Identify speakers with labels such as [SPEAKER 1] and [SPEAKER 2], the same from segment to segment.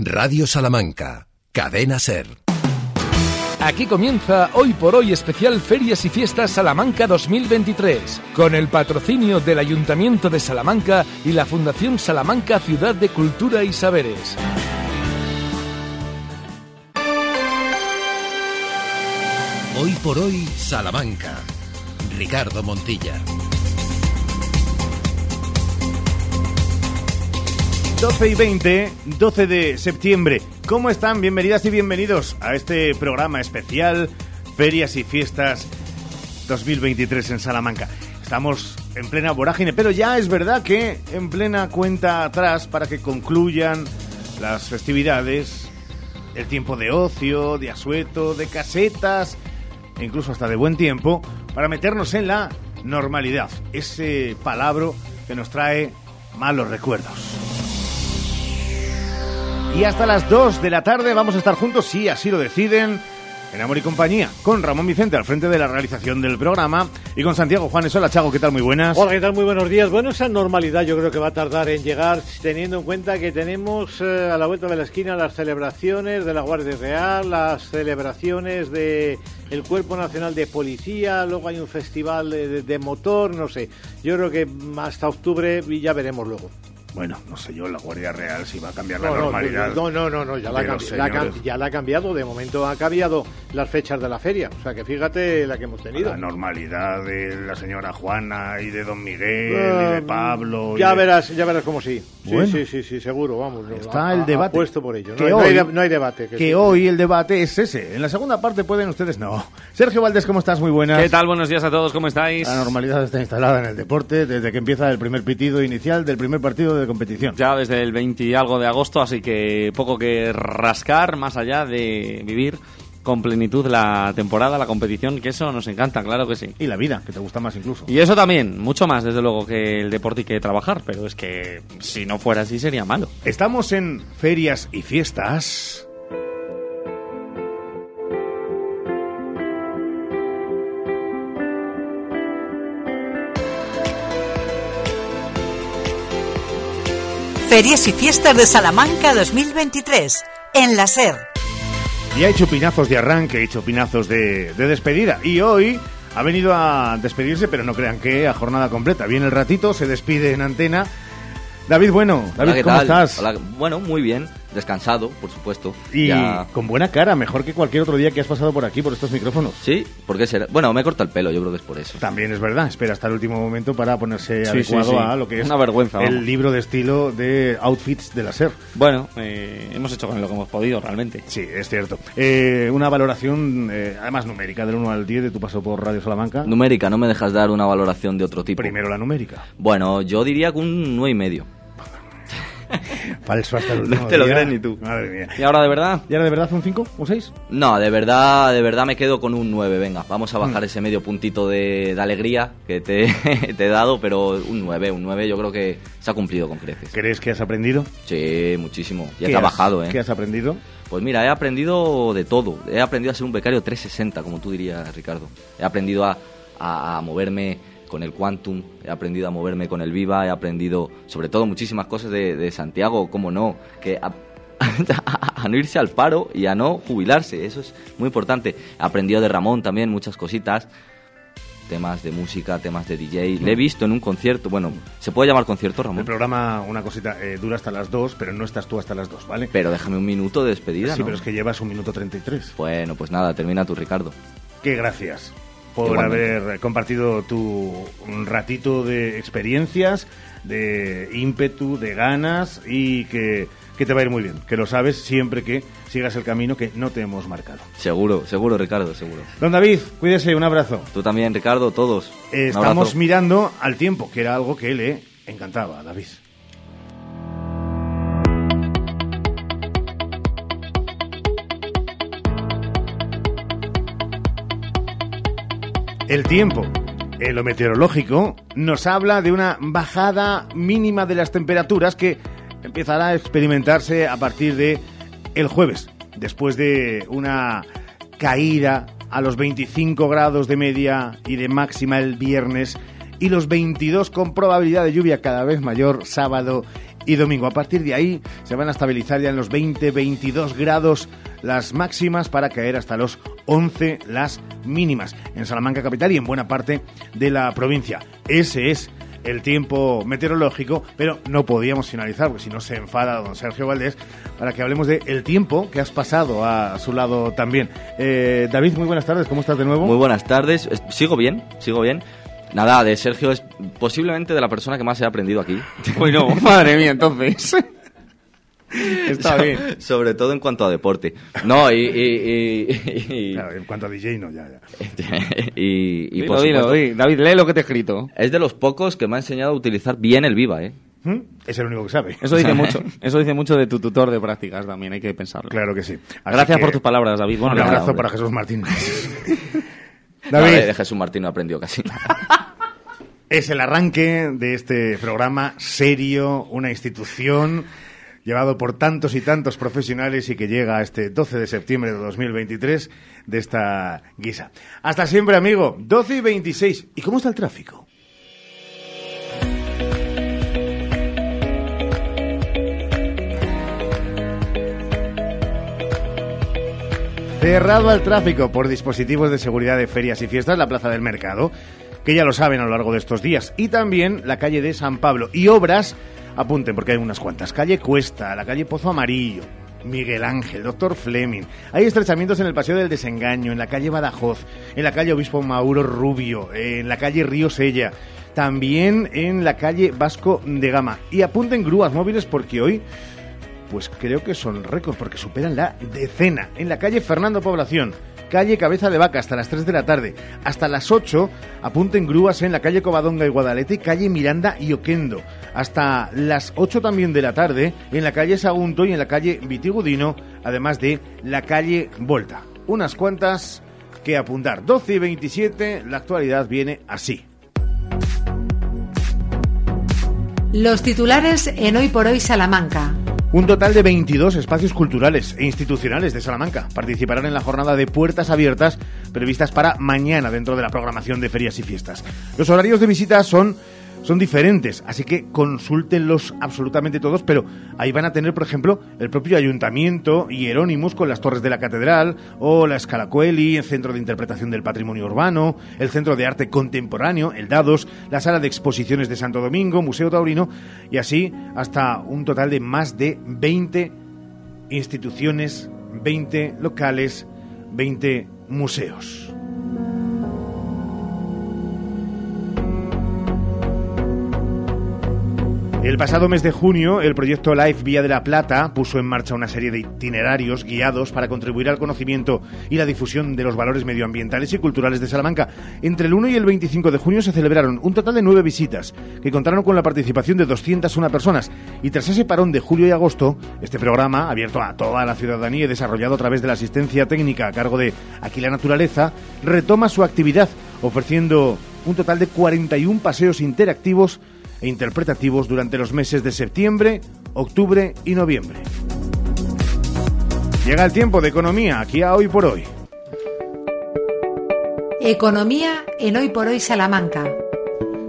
[SPEAKER 1] Radio Salamanca, Cadena Ser.
[SPEAKER 2] Aquí comienza Hoy por Hoy especial Ferias y Fiestas Salamanca 2023, con el patrocinio del Ayuntamiento de Salamanca y la Fundación Salamanca Ciudad de Cultura y Saberes.
[SPEAKER 1] Hoy por Hoy Salamanca. Ricardo Montilla.
[SPEAKER 3] 12 y 20, 12 de septiembre. ¿Cómo están? Bienvenidas y bienvenidos a este programa especial Ferias y Fiestas 2023 en Salamanca. Estamos en plena vorágine, pero ya es verdad que en plena cuenta atrás para que concluyan las festividades, el tiempo de ocio, de asueto, de casetas, e incluso hasta de buen tiempo, para meternos en la normalidad, ese palabra que nos trae malos recuerdos. Y hasta las 2 de la tarde vamos a estar juntos, si así lo deciden, en Amor y Compañía, con Ramón Vicente al frente de la realización del programa y con Santiago Juanes. Hola, Chago, ¿qué tal? Muy buenas.
[SPEAKER 4] Hola, ¿qué tal? Muy buenos días. Bueno, esa normalidad yo creo que va a tardar en llegar, teniendo en cuenta que tenemos eh, a la vuelta de la esquina las celebraciones de la Guardia Real, las celebraciones de el Cuerpo Nacional de Policía, luego hay un festival de, de- de motor, no sé. Yo creo que hasta octubre y ya veremos luego.
[SPEAKER 3] Bueno, no sé yo, la Guardia Real si va a cambiar la
[SPEAKER 4] No, no,
[SPEAKER 3] normalidad.
[SPEAKER 4] no, no, no, no, ya, la, cambi- la ya la ha cambiado. De momento ha cambiado las fechas de la feria. O sea que fíjate la que hemos tenido.
[SPEAKER 3] La normalidad de la señora Juana y de Don Miguel y
[SPEAKER 4] Ah,
[SPEAKER 3] de Pablo. y
[SPEAKER 4] Ya
[SPEAKER 3] de-
[SPEAKER 4] verás, ya verás cómo sí. Sí,
[SPEAKER 3] Bueno.
[SPEAKER 4] sí, sí, sí, seguro, vamos.
[SPEAKER 3] Está
[SPEAKER 4] A-
[SPEAKER 3] el debate.
[SPEAKER 4] Apuesto por ello. No, hay- no hay,
[SPEAKER 3] hoy-
[SPEAKER 4] de- no hay debate.
[SPEAKER 3] Que
[SPEAKER 4] sí.
[SPEAKER 3] hoy el debate es ese. En la segunda parte pueden ustedes no. Sergio Valdés, ¿cómo estás? Muy buenas.
[SPEAKER 5] ¿Qué tal? Buenos días a todos, ¿cómo estáis?
[SPEAKER 3] La normalidad está instalada en el deporte desde que empieza el primer pitido inicial del primer partido de competición.
[SPEAKER 5] Ya desde el 20 y algo de agosto, así que poco que rascar más allá de vivir con plenitud la temporada, la competición, que eso nos encanta, claro que sí.
[SPEAKER 3] Y la vida, que te gusta más incluso.
[SPEAKER 5] Y eso también, mucho más desde luego que el deporte y que trabajar, pero es que si no fuera así sería malo.
[SPEAKER 3] Estamos en ferias y fiestas.
[SPEAKER 6] Ferias y Fiestas de Salamanca 2023, en la SER.
[SPEAKER 3] Y hay chupinazos de arranque y chupinazos de, de despedida. Y hoy ha venido a despedirse, pero no crean que a jornada completa. Viene el ratito, se despide en antena. David, bueno, David,
[SPEAKER 7] Hola, ¿qué
[SPEAKER 3] ¿cómo
[SPEAKER 7] tal?
[SPEAKER 3] estás?
[SPEAKER 7] Hola, bueno, muy bien, descansado, por supuesto.
[SPEAKER 3] Y
[SPEAKER 7] Ya-
[SPEAKER 3] con buena cara, mejor que cualquier otro día que has pasado por aquí, por estos micrófonos.
[SPEAKER 7] Sí, ¿por qué será? Bueno, me corta el pelo, yo creo que es por eso.
[SPEAKER 3] También es verdad, espera hasta el último momento para ponerse
[SPEAKER 5] Sí,
[SPEAKER 3] adecuado
[SPEAKER 5] sí, sí.
[SPEAKER 3] a lo que es
[SPEAKER 5] Una vergüenza,
[SPEAKER 3] el
[SPEAKER 5] vamos.
[SPEAKER 3] libro de estilo de outfits de la SER.
[SPEAKER 5] Bueno, eh, hemos hecho con lo que hemos podido realmente.
[SPEAKER 3] Sí, es cierto. Eh, una valoración, eh, además numérica, del 1 al 10 de tu paso por Radio Salamanca.
[SPEAKER 7] Numérica, no me dejas dar una valoración de otro tipo.
[SPEAKER 3] Primero la numérica.
[SPEAKER 7] Bueno, yo diría que un nueve y medio.
[SPEAKER 3] Falso hasta el último
[SPEAKER 7] te lo
[SPEAKER 3] día.
[SPEAKER 7] crees ni tú.
[SPEAKER 3] Madre mía.
[SPEAKER 5] ¿Y ahora de verdad?
[SPEAKER 3] ¿Y ahora de verdad un 5? ¿Un 6?
[SPEAKER 7] No, de verdad, de verdad me quedo con un 9, venga. Vamos a
[SPEAKER 3] Mm.
[SPEAKER 7] bajar ese medio puntito de, de alegría que te, te he dado, pero un 9, un 9 yo creo que se ha cumplido con creces.
[SPEAKER 3] ¿Crees que has aprendido?
[SPEAKER 7] Sí, muchísimo. Y he
[SPEAKER 3] ¿Qué
[SPEAKER 7] trabajado,
[SPEAKER 3] has-
[SPEAKER 7] ¿eh?
[SPEAKER 3] ¿Qué has aprendido?
[SPEAKER 7] Pues mira, he aprendido de todo. He aprendido a ser un becario 360, como tú dirías, Ricardo. He aprendido a, a- a moverme con el Quantum, he aprendido a moverme con el Viva, he aprendido sobre todo muchísimas cosas de, de Santiago, cómo no, que a, a no irse al paro y a no jubilarse, eso es muy importante. He aprendido de Ramón también muchas cositas, temas de música, temas de DJ. Le he visto en un concierto, bueno, ¿se puede llamar concierto,
[SPEAKER 3] El
[SPEAKER 7] Ramón?
[SPEAKER 3] programa, una cosita, eh, dura hasta las 2, pero no estás tú hasta las 2, ¿vale?
[SPEAKER 7] Pero déjame un minuto de despedida,
[SPEAKER 3] sí,
[SPEAKER 7] ¿no?
[SPEAKER 3] pero es que llevas un minuto 33.
[SPEAKER 7] Bueno, pues nada, termina tú, Ricardo.
[SPEAKER 3] Qué gracias por
[SPEAKER 7] Igualmente.
[SPEAKER 3] haber compartido tu un ratito de experiencias, de ímpetu, de ganas y que, que te va a ir muy bien. Que lo sabes siempre que sigas el camino que no te hemos marcado.
[SPEAKER 7] Seguro, seguro, Ricardo, seguro.
[SPEAKER 3] Don David, cuídese, un abrazo.
[SPEAKER 7] Tú también, Ricardo, todos.
[SPEAKER 3] Eh, estamos mirando al tiempo, que era algo que le encantaba a David. El tiempo, en lo meteorológico, nos habla de una bajada mínima de las temperaturas que empezará a experimentarse a partir de el jueves, después de una caída a los 25 grados de media y de máxima el viernes y los 22 con probabilidad de lluvia cada vez mayor sábado y domingo. A partir de ahí se van a estabilizar ya en los 20-22 grados las máximas para caer hasta los 11 las mínimas en Salamanca capital y en buena parte de la provincia. Ese es el tiempo meteorológico, pero no podíamos finalizar, porque si no se enfada don Sergio Valdés, para que hablemos de el tiempo que has pasado a su lado también. Eh, David, muy buenas tardes, ¿cómo estás de nuevo?
[SPEAKER 7] Muy buenas tardes, sigo bien, sigo bien. Nada, de Sergio es posiblemente de la persona que más he aprendido aquí.
[SPEAKER 5] Bueno, madre mía, entonces.
[SPEAKER 3] Está bien.
[SPEAKER 7] Sobre todo en cuanto a deporte. No, y... y, y,
[SPEAKER 3] claro, en cuanto a DJ no, ya, ya.
[SPEAKER 7] y, y
[SPEAKER 5] Dilo,
[SPEAKER 7] por
[SPEAKER 5] dilo,
[SPEAKER 7] supuesto,
[SPEAKER 5] di. David, lee lo que te he escrito.
[SPEAKER 7] es de los pocos que me ha enseñado a utilizar bien el Viva, ¿eh?
[SPEAKER 3] ¿Mm? Es el único que sabe.
[SPEAKER 5] Eso dice mucho. Eso dice mucho de tu tutor de prácticas también, hay que pensarlo.
[SPEAKER 3] Claro que sí. Así
[SPEAKER 5] Gracias
[SPEAKER 3] que,
[SPEAKER 5] por tus palabras, David. Bueno,
[SPEAKER 3] Un abrazo para Jesús Martín.
[SPEAKER 7] No, de,
[SPEAKER 3] David,
[SPEAKER 7] de Jesús Martín no aprendió casi.
[SPEAKER 3] es el arranque de este programa serio, una institución llevado por tantos y tantos profesionales y que llega este 12 de septiembre de 2023 de esta guisa. Hasta siempre, amigo. 12 y 26. ¿Y cómo está el tráfico? Cerrado al tráfico por dispositivos de seguridad de ferias y fiestas la Plaza del Mercado, que ya lo saben a lo largo de estos días, y también la calle de San Pablo. Y obras, apunten porque hay unas cuantas, calle Cuesta, la calle Pozo Amarillo, Miguel Ángel, Doctor Fleming. Hay estrechamientos en el Paseo del Desengaño, en la calle Badajoz, en la calle Obispo Mauro Rubio, en la calle Río Sella, también en la calle Vasco de Gama. Y apunten grúas móviles porque hoy pues creo que son récords porque superan la decena. En la calle Fernando Población, calle Cabeza de Vaca hasta las 3 de la tarde. Hasta las 8 apunten grúas en la calle Covadonga y Guadalete, calle Miranda y Oquendo. Hasta las 8 también de la tarde en la calle Sagunto y en la calle Vitigudino, además de la calle Volta. Unas cuantas que apuntar. 12 y 27, la actualidad viene así.
[SPEAKER 6] Los titulares en Hoy por Hoy Salamanca.
[SPEAKER 3] Un total de 22 espacios culturales e institucionales de Salamanca participarán en la jornada de puertas abiertas previstas para mañana dentro de la programación de ferias y fiestas. Los horarios de visita son, son diferentes, así que consúltenlos absolutamente todos, pero ahí van a tener, por ejemplo, el propio ayuntamiento y con las torres de la catedral, o la Escalacueli, el Centro de Interpretación del Patrimonio Urbano, el Centro de Arte Contemporáneo, el Dados, la Sala de Exposiciones de Santo Domingo, Museo Taurino, y así hasta un total de más de 20 instituciones, 20 locales, 20 museos. El pasado mes de junio, el proyecto Life Vía de la Plata puso en marcha una serie de itinerarios guiados para contribuir al conocimiento y la difusión de los valores medioambientales y culturales de Salamanca. Entre el 1 y el 25 de junio se celebraron un total de nueve visitas, que contaron con la participación de 201 personas. Y tras ese parón de julio y agosto, este programa, abierto a toda la ciudadanía y desarrollado a través de la asistencia técnica a cargo de Aquí la Naturaleza, retoma su actividad, ofreciendo un total de 41 paseos interactivos e interpretativos durante los meses de septiembre, octubre y noviembre. Llega el tiempo de economía, aquí a hoy por hoy.
[SPEAKER 6] Economía en Hoy por Hoy Salamanca.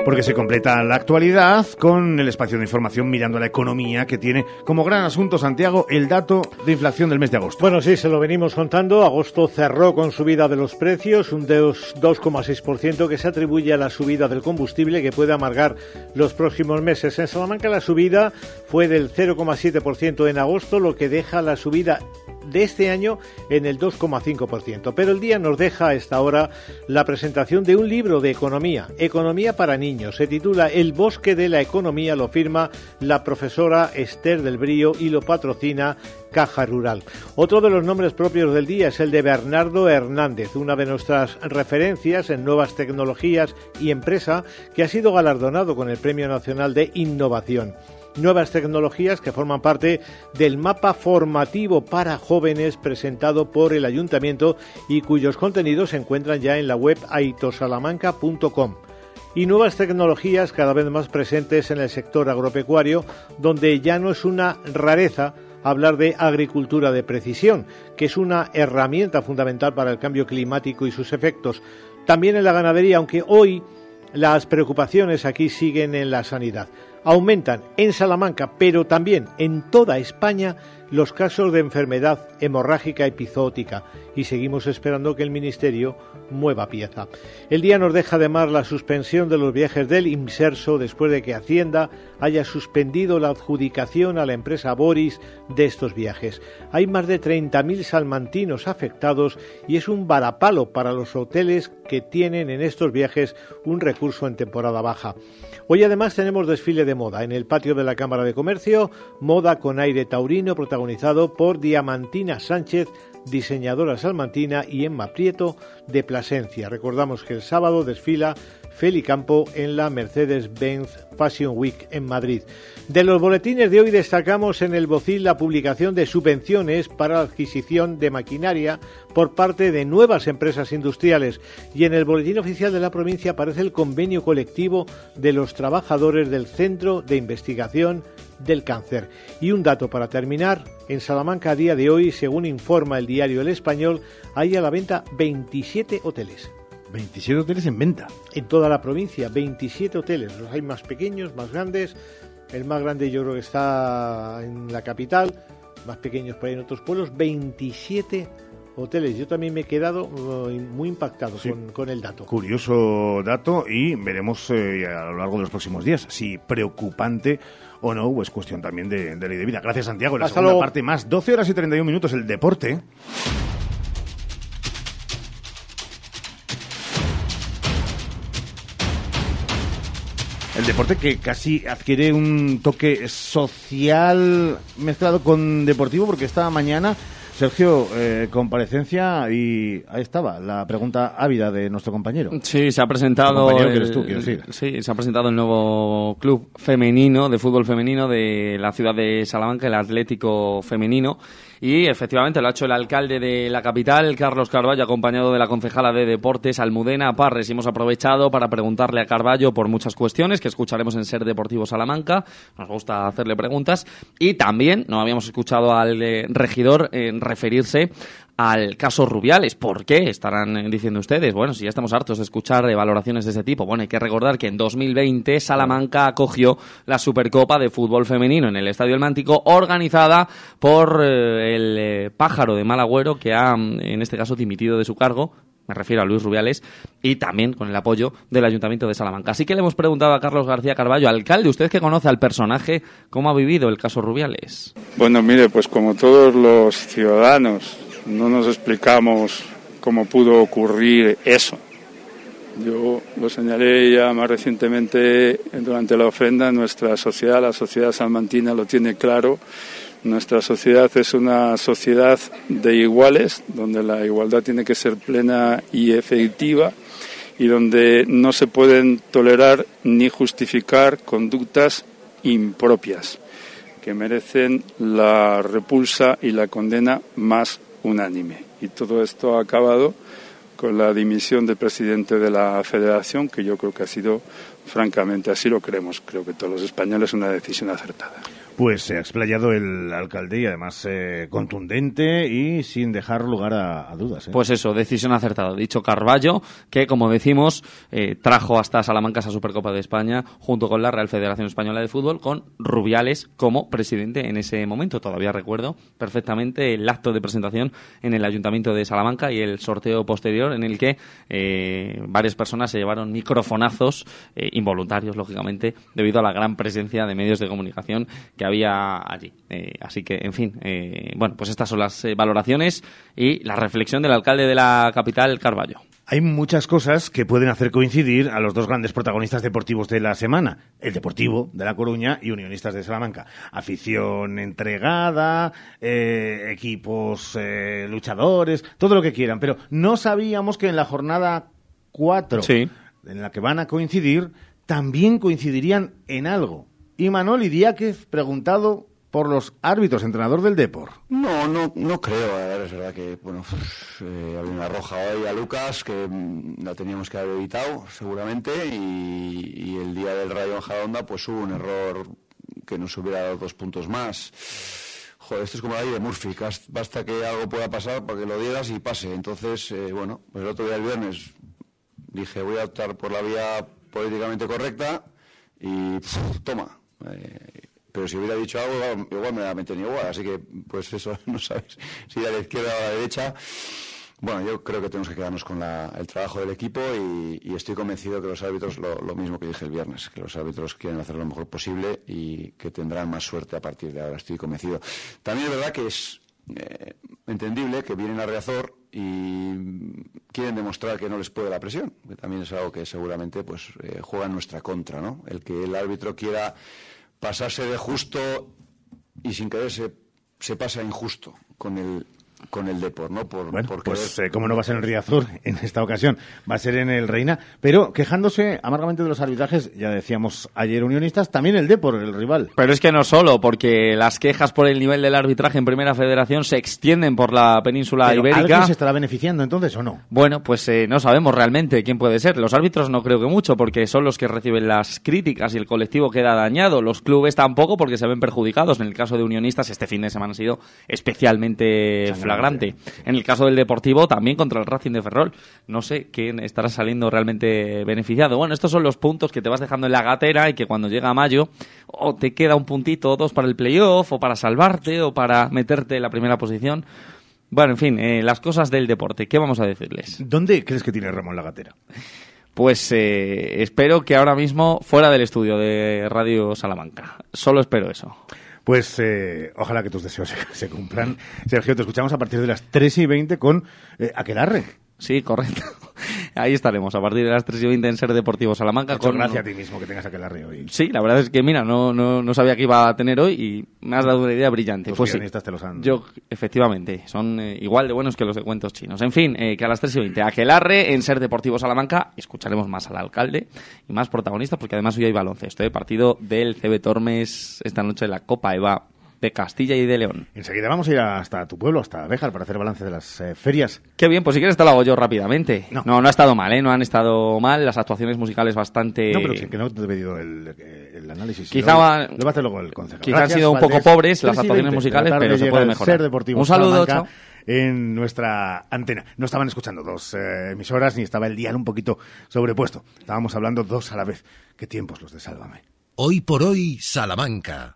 [SPEAKER 3] Porque se completa la actualidad con el espacio de información mirando la economía que tiene como gran asunto Santiago el dato de inflación del mes de agosto.
[SPEAKER 8] Bueno, sí, se lo venimos contando. Agosto cerró con subida de los precios, un 2,6% que se atribuye a la subida del combustible que puede amargar los próximos meses. En Salamanca la subida fue del 0,7% en agosto, lo que deja la subida de este año en el 2,5%. Pero el día nos deja a esta hora la presentación de un libro de economía, Economía para Niños. Se titula El bosque de la economía, lo firma la profesora Esther del Brío y lo patrocina Caja Rural. Otro de los nombres propios del día es el de Bernardo Hernández, una de nuestras referencias en nuevas tecnologías y empresa que ha sido galardonado con el Premio Nacional de Innovación nuevas tecnologías que forman parte del mapa formativo para jóvenes presentado por el ayuntamiento y cuyos contenidos se encuentran ya en la web aitosalamanca.com y nuevas tecnologías cada vez más presentes en el sector agropecuario, donde ya no es una rareza hablar de agricultura de precisión, que es una herramienta fundamental para el cambio climático y sus efectos. También en la ganadería, aunque hoy las preocupaciones aquí siguen en la sanidad. Aumentan en Salamanca, pero también en toda España, los casos de enfermedad hemorrágica epizootica y seguimos esperando que el Ministerio mueva pieza. El día nos deja además la suspensión de los viajes del Imserso después de que Hacienda haya suspendido la adjudicación a la empresa Boris de estos viajes. Hay más de 30.000 salmantinos afectados y es un varapalo para los hoteles que tienen en estos viajes un recurso en temporada baja. Hoy además tenemos desfile de moda en el patio de la Cámara de Comercio, moda con aire taurino protagonizado por Diamantina Sánchez, diseñadora salmantina, y Emma Prieto de Plasencia. Recordamos que el sábado desfila Feli Campo en la Mercedes-Benz Fashion Week en Madrid. De los boletines de hoy destacamos en el Bocil la publicación de subvenciones para la adquisición de maquinaria por parte de nuevas empresas industriales y en el boletín oficial de la provincia aparece el convenio colectivo de los trabajadores del Centro de Investigación del Cáncer. Y un dato para terminar, en Salamanca a día de hoy, según informa el diario El Español, hay a la venta 27 hoteles.
[SPEAKER 3] 27 hoteles en venta.
[SPEAKER 8] En toda la provincia, 27 hoteles. Los hay más pequeños, más grandes. El más grande yo creo que está en la capital, más pequeños por ahí en otros pueblos. 27 hoteles. Yo también me he quedado uh, muy impactado con, con, el dato.
[SPEAKER 3] Curioso dato y veremos eh, a lo largo de los próximos días si preocupante o no, o es cuestión también de, de ley de vida. Gracias, Santiago. La
[SPEAKER 8] Hasta
[SPEAKER 3] segunda
[SPEAKER 8] luego.
[SPEAKER 3] parte más, 12 horas y 31 minutos, el deporte. El deporte que casi adquiere un toque social mezclado con deportivo, porque esta mañana, Sergio, eh, comparecencia y ahí estaba la pregunta ávida de nuestro compañero.
[SPEAKER 5] Sí, se ha presentado.
[SPEAKER 3] compañero que
[SPEAKER 5] el-
[SPEAKER 3] eres tú, decir.
[SPEAKER 5] Sí, se ha presentado el nuevo club femenino de fútbol femenino de la ciudad de Salamanca, el Atlético Femenino. Y efectivamente lo ha hecho el alcalde de la capital, Carlos Carballo, acompañado de la concejala de Deportes, Almudena Parres. Hemos aprovechado para preguntarle a Carballo por muchas cuestiones que escucharemos en Ser Deportivo Salamanca. Nos gusta hacerle preguntas. Y también no habíamos escuchado al eh, regidor eh, referirse al caso Rubiales. ¿Por qué? Estarán diciendo ustedes. Bueno, si ya estamos hartos de escuchar valoraciones de ese tipo. Bueno, hay que recordar que en 2020 Salamanca acogió la Supercopa de Fútbol Femenino en el Estadio El Mántico, organizada por eh, el eh, pájaro de Malagüero, que ha, mm, en este caso, dimitido de su cargo. Me refiero a Luis Rubiales y también con el apoyo del Ayuntamiento de Salamanca. Así que le hemos preguntado a Carlos García Carballo, alcalde, usted que conoce al personaje, ¿cómo ha vivido el caso Rubiales?
[SPEAKER 9] Bueno, mire, pues como todos los ciudadanos, no nos explicamos cómo pudo ocurrir eso. Yo lo señalé ya más recientemente durante la ofrenda, nuestra sociedad, la sociedad salmantina lo tiene claro. Nuestra sociedad es una sociedad de iguales, donde la igualdad tiene que ser plena y efectiva y donde no se pueden tolerar ni justificar conductas impropias que merecen la repulsa y la condena más unánime. Y todo esto ha acabado con la dimisión del presidente de la federación, que yo creo que ha sido, francamente, así lo creemos, creo que todos los españoles, una decisión acertada.
[SPEAKER 3] Pues se ha explayado el alcalde y además eh, contundente y sin dejar lugar a, dudas. ¿eh?
[SPEAKER 5] Pues eso, decisión acertada. Dicho Carballo, que como decimos, eh, trajo hasta Salamanca esa Supercopa de España junto con la Real Federación Española de Fútbol, con Rubiales como presidente en ese momento. Todavía recuerdo perfectamente el acto de presentación en el Ayuntamiento de Salamanca y el sorteo posterior en el que eh, varias personas se llevaron microfonazos eh, involuntarios, lógicamente, debido a la gran presencia de medios de comunicación que había allí. Eh, así que, en fin, eh, bueno, pues estas son las eh, valoraciones y la reflexión del alcalde de la capital, Carballo.
[SPEAKER 3] Hay muchas cosas que pueden hacer coincidir a los dos grandes protagonistas deportivos de la semana, el Deportivo de La Coruña y Unionistas de Salamanca. Afición entregada, eh, equipos eh, luchadores, todo lo que quieran, pero no sabíamos que en la jornada 4,
[SPEAKER 5] Sí.
[SPEAKER 3] en la que van a coincidir, también coincidirían en algo. Y Manol Idiáquez, preguntado por los árbitros, entrenador del Depor.
[SPEAKER 10] No, no, no creo. A ver, es verdad que bueno, pues, eh, había una roja hoy a Lucas que mm, la teníamos que haber evitado seguramente y, el día del Rayo Majadahonda pues hubo un error que nos hubiera dado dos puntos más. Joder, esto es como la ley de Murphy, basta que algo pueda pasar para que lo dieras y pase. Entonces, eh, bueno, pues el otro día el viernes dije voy a optar por la vía políticamente correcta y toma, Eh, pero si hubiera dicho algo, igual, me la meten igual. Así que, pues eso, no sabes si a la izquierda o a la derecha. Bueno, yo creo que tenemos que quedarnos con el trabajo del equipo y, estoy convencido que los árbitros, lo, mismo que dije el viernes, que los árbitros quieren hacer lo mejor posible y que tendrán más suerte a partir de ahora, estoy convencido. También es verdad que es eh, entendible que vienen a Reazor y quieren demostrar que no les puede la presión, que también es algo que seguramente pues eh, juega en nuestra contra, ¿no? El que el árbitro quiera pasarse de justo y sin querer se, se pasa injusto con el con el Depor, ¿no?
[SPEAKER 3] Por, bueno, pues eh, como no va a ser en Riazor en esta ocasión, va a ser en el Reina, pero quejándose amargamente de los arbitrajes, ya decíamos ayer unionistas, también el Depor, el rival.
[SPEAKER 5] Pero es que no solo, porque las quejas por el nivel del arbitraje en Primera Federación se extienden por la península ibérica. ¿Alguien
[SPEAKER 3] se estará beneficiando entonces o no?
[SPEAKER 5] Bueno, pues eh, no sabemos realmente quién puede ser. Los árbitros no creo que mucho, porque son los que reciben las críticas y el colectivo queda dañado. Los clubes tampoco, porque se ven perjudicados. En el caso de unionistas, este fin de semana ha sido especialmente flagrante. En el caso del Deportivo, también contra el Racing de Ferrol. No sé quién estará saliendo realmente beneficiado. Bueno, estos son los puntos que te vas dejando en la gatera y que cuando llega mayo o te queda un puntito o dos para el playoff o para salvarte o para meterte en la primera posición. Bueno, en fin, eh, las cosas del deporte. ¿Qué vamos a decirles?
[SPEAKER 3] ¿Dónde crees que tiene Ramón la gatera?
[SPEAKER 5] Pues eh, espero que ahora mismo fuera del estudio de Radio Salamanca. Solo espero eso.
[SPEAKER 3] Pues eh, ojalá que tus deseos se, cumplan. Sergio, te escuchamos a partir de las 3 y 20 con eh, Aquelarre.
[SPEAKER 5] Sí, correcto. Ahí estaremos a partir de las 3 y 20 en Ser Deportivo Salamanca.
[SPEAKER 3] Con... gracias a ti mismo que tengas aquel arreo hoy.
[SPEAKER 5] Sí, la verdad es que, mira, no, no, no, sabía que iba a tener hoy y me has dado una idea brillante.
[SPEAKER 3] Los
[SPEAKER 5] pues
[SPEAKER 3] te los han...
[SPEAKER 5] Yo, efectivamente, son eh, igual de buenos que los de cuentos chinos. En fin, eh, que a las 3 y 20 Aquelarre en Ser Deportivo Salamanca escucharemos más al alcalde y más protagonistas porque además hoy hay baloncesto, ¿eh? partido del CB Tormes esta noche en la Copa EVA de Castilla y de León.
[SPEAKER 3] Enseguida vamos a ir hasta tu pueblo, hasta Béjar, para hacer balance de las eh, ferias.
[SPEAKER 5] Qué bien, pues si quieres te lo hago yo rápidamente. No. no, ha estado mal, ¿eh? No han estado mal, las actuaciones musicales bastante...
[SPEAKER 3] No, pero que no te he pedido el, el análisis.
[SPEAKER 5] Quizá,
[SPEAKER 3] lo, va a hacer luego el consejo.
[SPEAKER 5] Quizá han sido un poco pobres las actuaciones musicales, pero se puede mejorar.
[SPEAKER 3] un saludo, chao en nuestra antena. No estaban escuchando dos eh, emisoras ni estaba el dial un poquito sobrepuesto. Estábamos hablando dos a la vez. Qué tiempos los de Sálvame.
[SPEAKER 11] Hoy por hoy, Salamanca.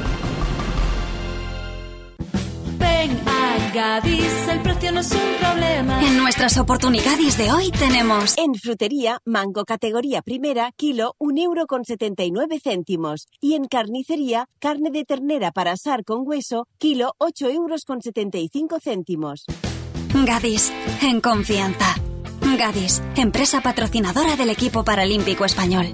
[SPEAKER 12] Gadis, el precio no es un problema.
[SPEAKER 13] En nuestras oportunidades de hoy tenemos...
[SPEAKER 14] En frutería, mango categoría primera, kilo, un euro con 79 céntimos. Y en carnicería, carne de ternera para asar con hueso, kilo, 8 euros con 75 céntimos.
[SPEAKER 13] Gadis, en confianza. Gadis, empresa patrocinadora del equipo paralímpico español.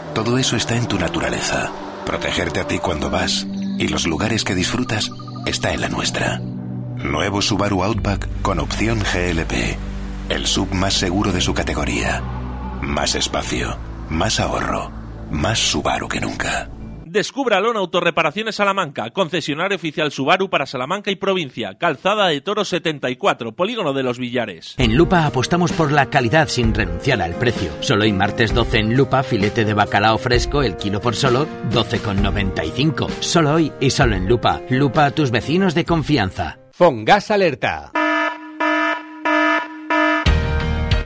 [SPEAKER 15] todo eso está en tu naturaleza. Protegerte a ti cuando vas y los lugares que disfrutas está en la nuestra. Nuevo Subaru Outback con opción GLP. El sub más seguro de su categoría. Más espacio, más ahorro, más Subaru que nunca.
[SPEAKER 16] Descúbralo en Autorreparaciones Salamanca, concesionario oficial Subaru para Salamanca y provincia, Calzada de Toro 74, Polígono de los Villares.
[SPEAKER 17] En Lupa apostamos por la calidad sin renunciar al precio. Solo hoy martes 12 en Lupa, filete de bacalao fresco, el kilo por solo 12,95. Solo hoy y solo en Lupa. Lupa a tus vecinos de confianza.
[SPEAKER 18] Fongas Alerta.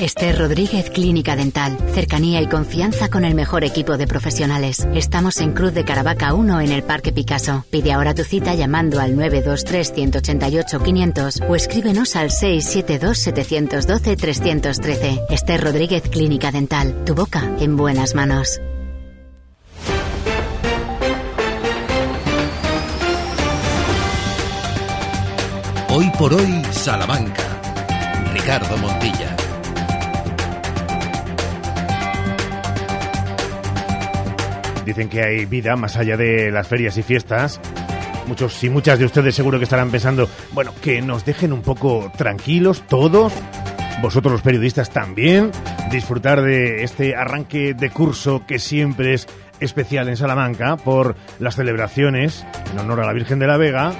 [SPEAKER 19] Esther Rodríguez Clínica Dental. Cercanía y confianza con el mejor equipo de profesionales. Estamos en Cruz de Caravaca 1 en el Parque Picasso. Pide ahora tu cita llamando al 923 188 500 o escríbenos al 672 712 313. Esther Rodríguez Clínica Dental. Tu boca en buenas manos.
[SPEAKER 1] Hoy por hoy, Salamanca. Ricardo Montilla.
[SPEAKER 3] Dicen que hay vida más allá de las ferias y fiestas. Muchos y muchas de ustedes seguro que estarán pensando, bueno, que nos dejen un poco tranquilos todos, vosotros los periodistas también, disfrutar de este arranque de curso que siempre es especial en Salamanca por las celebraciones en honor a la Virgen de la Vega.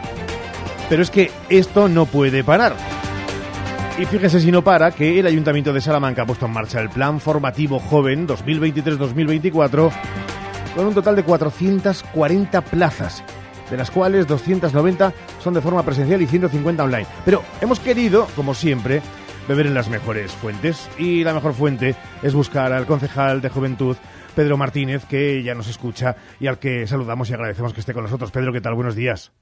[SPEAKER 3] Pero es que esto no puede parar. Y fíjese si no para que el Ayuntamiento de Salamanca ha puesto en marcha el Plan Formativo Joven 2023-2024 con un total de 440 plazas, de las cuales 290 son de forma presencial y 150 online. Pero hemos querido, como siempre, beber en las mejores fuentes y la mejor fuente es buscar al concejal de Juventud, Pedro Martínez, que ya nos escucha y al que saludamos y agradecemos que esté con nosotros. Pedro, ¿qué tal? Buenos días.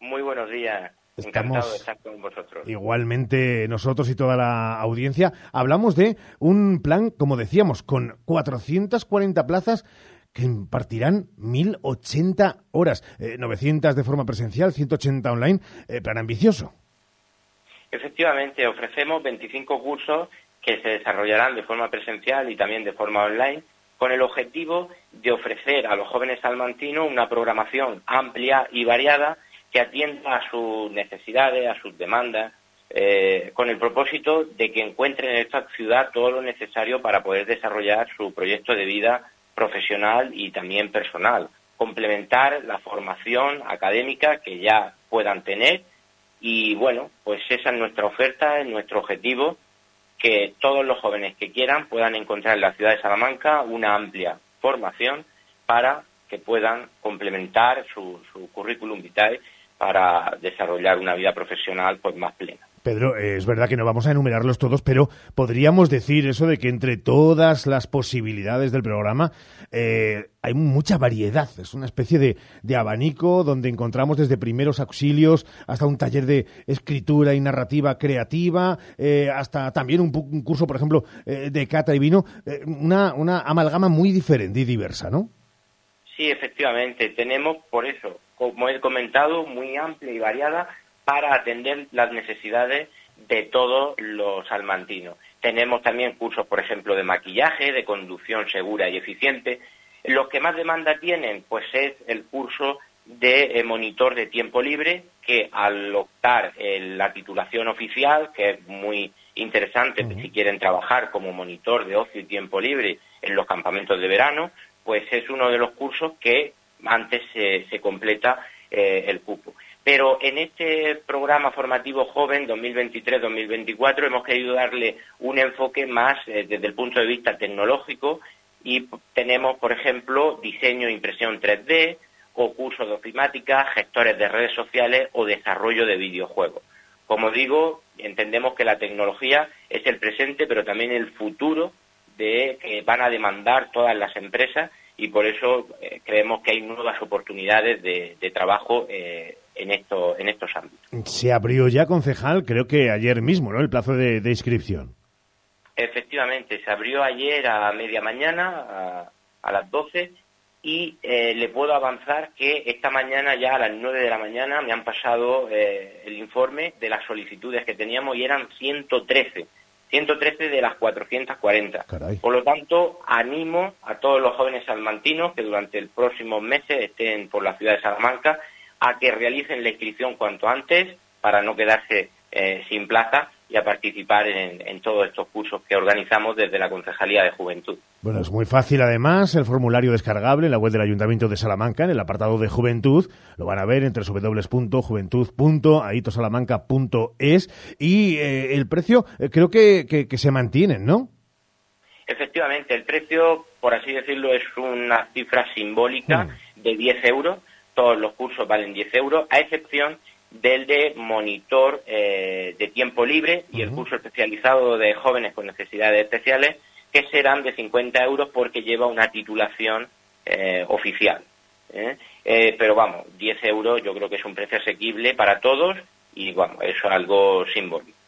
[SPEAKER 20] Muy buenos días. Encantado de estar con vosotros.
[SPEAKER 3] Igualmente nosotros y toda la audiencia hablamos de un plan, como decíamos, con 440 plazas que impartirán 1.080 horas, 900 de forma presencial, 180 online, eh, plan ambicioso.
[SPEAKER 20] Efectivamente, ofrecemos 25 cursos que se desarrollarán de forma presencial y también de forma online, con el objetivo de ofrecer a los jóvenes salmantinos una programación amplia y variada que atienda a sus necesidades, a sus demandas, eh, con el propósito de que encuentren en esta ciudad todo lo necesario para poder desarrollar su proyecto de vida profesional y también personal. Complementar la formación académica que ya puedan tener y bueno, pues esa es nuestra oferta, es nuestro objetivo, que todos los jóvenes que quieran puedan encontrar en la ciudad de Salamanca una amplia formación para que puedan complementar su, su currículum vitae para desarrollar una vida profesional pues más plena.
[SPEAKER 3] Pedro, eh, es verdad que no vamos a enumerarlos todos, pero podríamos decir eso de que entre todas las posibilidades del programa eh, hay mucha variedad. Es una especie de, abanico donde encontramos desde primeros auxilios hasta un taller de escritura y narrativa creativa, eh, hasta también un, un, curso, por ejemplo, de cata y vino. una, una amalgama muy diferente y diversa, ¿no?
[SPEAKER 20] Sí, efectivamente. Tenemos, por eso, como he comentado, muy amplia y variada para atender las necesidades de todos los salmantinos. Tenemos también cursos, por ejemplo, de maquillaje, de conducción segura y eficiente. Los que más demanda tienen, pues es el curso de eh, monitor de tiempo libre, que al optar la titulación oficial, que es muy interesante si quieren trabajar como monitor de ocio y tiempo libre en los campamentos de verano, pues es uno de los cursos que antes se, completa eh, el cupo. Pero en este programa formativo joven 2023-2024 hemos querido darle un enfoque más eh, desde el punto de vista tecnológico y tenemos, por ejemplo, diseño e impresión 3D o cursos de ofimática, gestores de redes sociales o desarrollo de videojuegos. Como digo, entendemos que la tecnología es el presente, pero también el futuro de que van a demandar todas las empresas y por eso eh, creemos que hay nuevas oportunidades de, trabajo eh, en, esto, en estos ámbitos.
[SPEAKER 3] Se abrió ya, concejal, creo que ayer mismo, ¿no? El plazo de, inscripción.
[SPEAKER 20] Efectivamente, se abrió ayer a media mañana, a, las 12, y eh, le puedo avanzar que esta mañana, ya a las 9 de la mañana, me han pasado eh, el informe de las solicitudes que teníamos y eran 113. 113 de las 440. Por lo tanto, animo a todos los jóvenes salmantinos que durante el próximo meses estén por la ciudad de Salamanca a que realicen la inscripción cuanto antes para no quedarse eh, sin plaza y a participar en, en, todos estos cursos que organizamos desde la Concejalía de Juventud.
[SPEAKER 3] Bueno, es muy fácil además, el formulario descargable en la web del Ayuntamiento de Salamanca, en el apartado de Juventud, lo van a ver en www.juventud.aitosalamanca.es y eh, el precio eh, creo que, que, que se mantiene, ¿no?
[SPEAKER 20] Efectivamente, el precio, por así decirlo, es una cifra simbólica
[SPEAKER 3] Mm.
[SPEAKER 20] de 10 euros. Todos los cursos valen 10 euros, a excepción del de monitor eh, de tiempo libre y el curso especializado de jóvenes con necesidades especiales, que serán de 50 euros porque lleva una titulación eh, oficial. ¿eh? Eh, pero vamos, 10 euros yo creo que es un precio asequible para todos y bueno, eso es algo simbólico.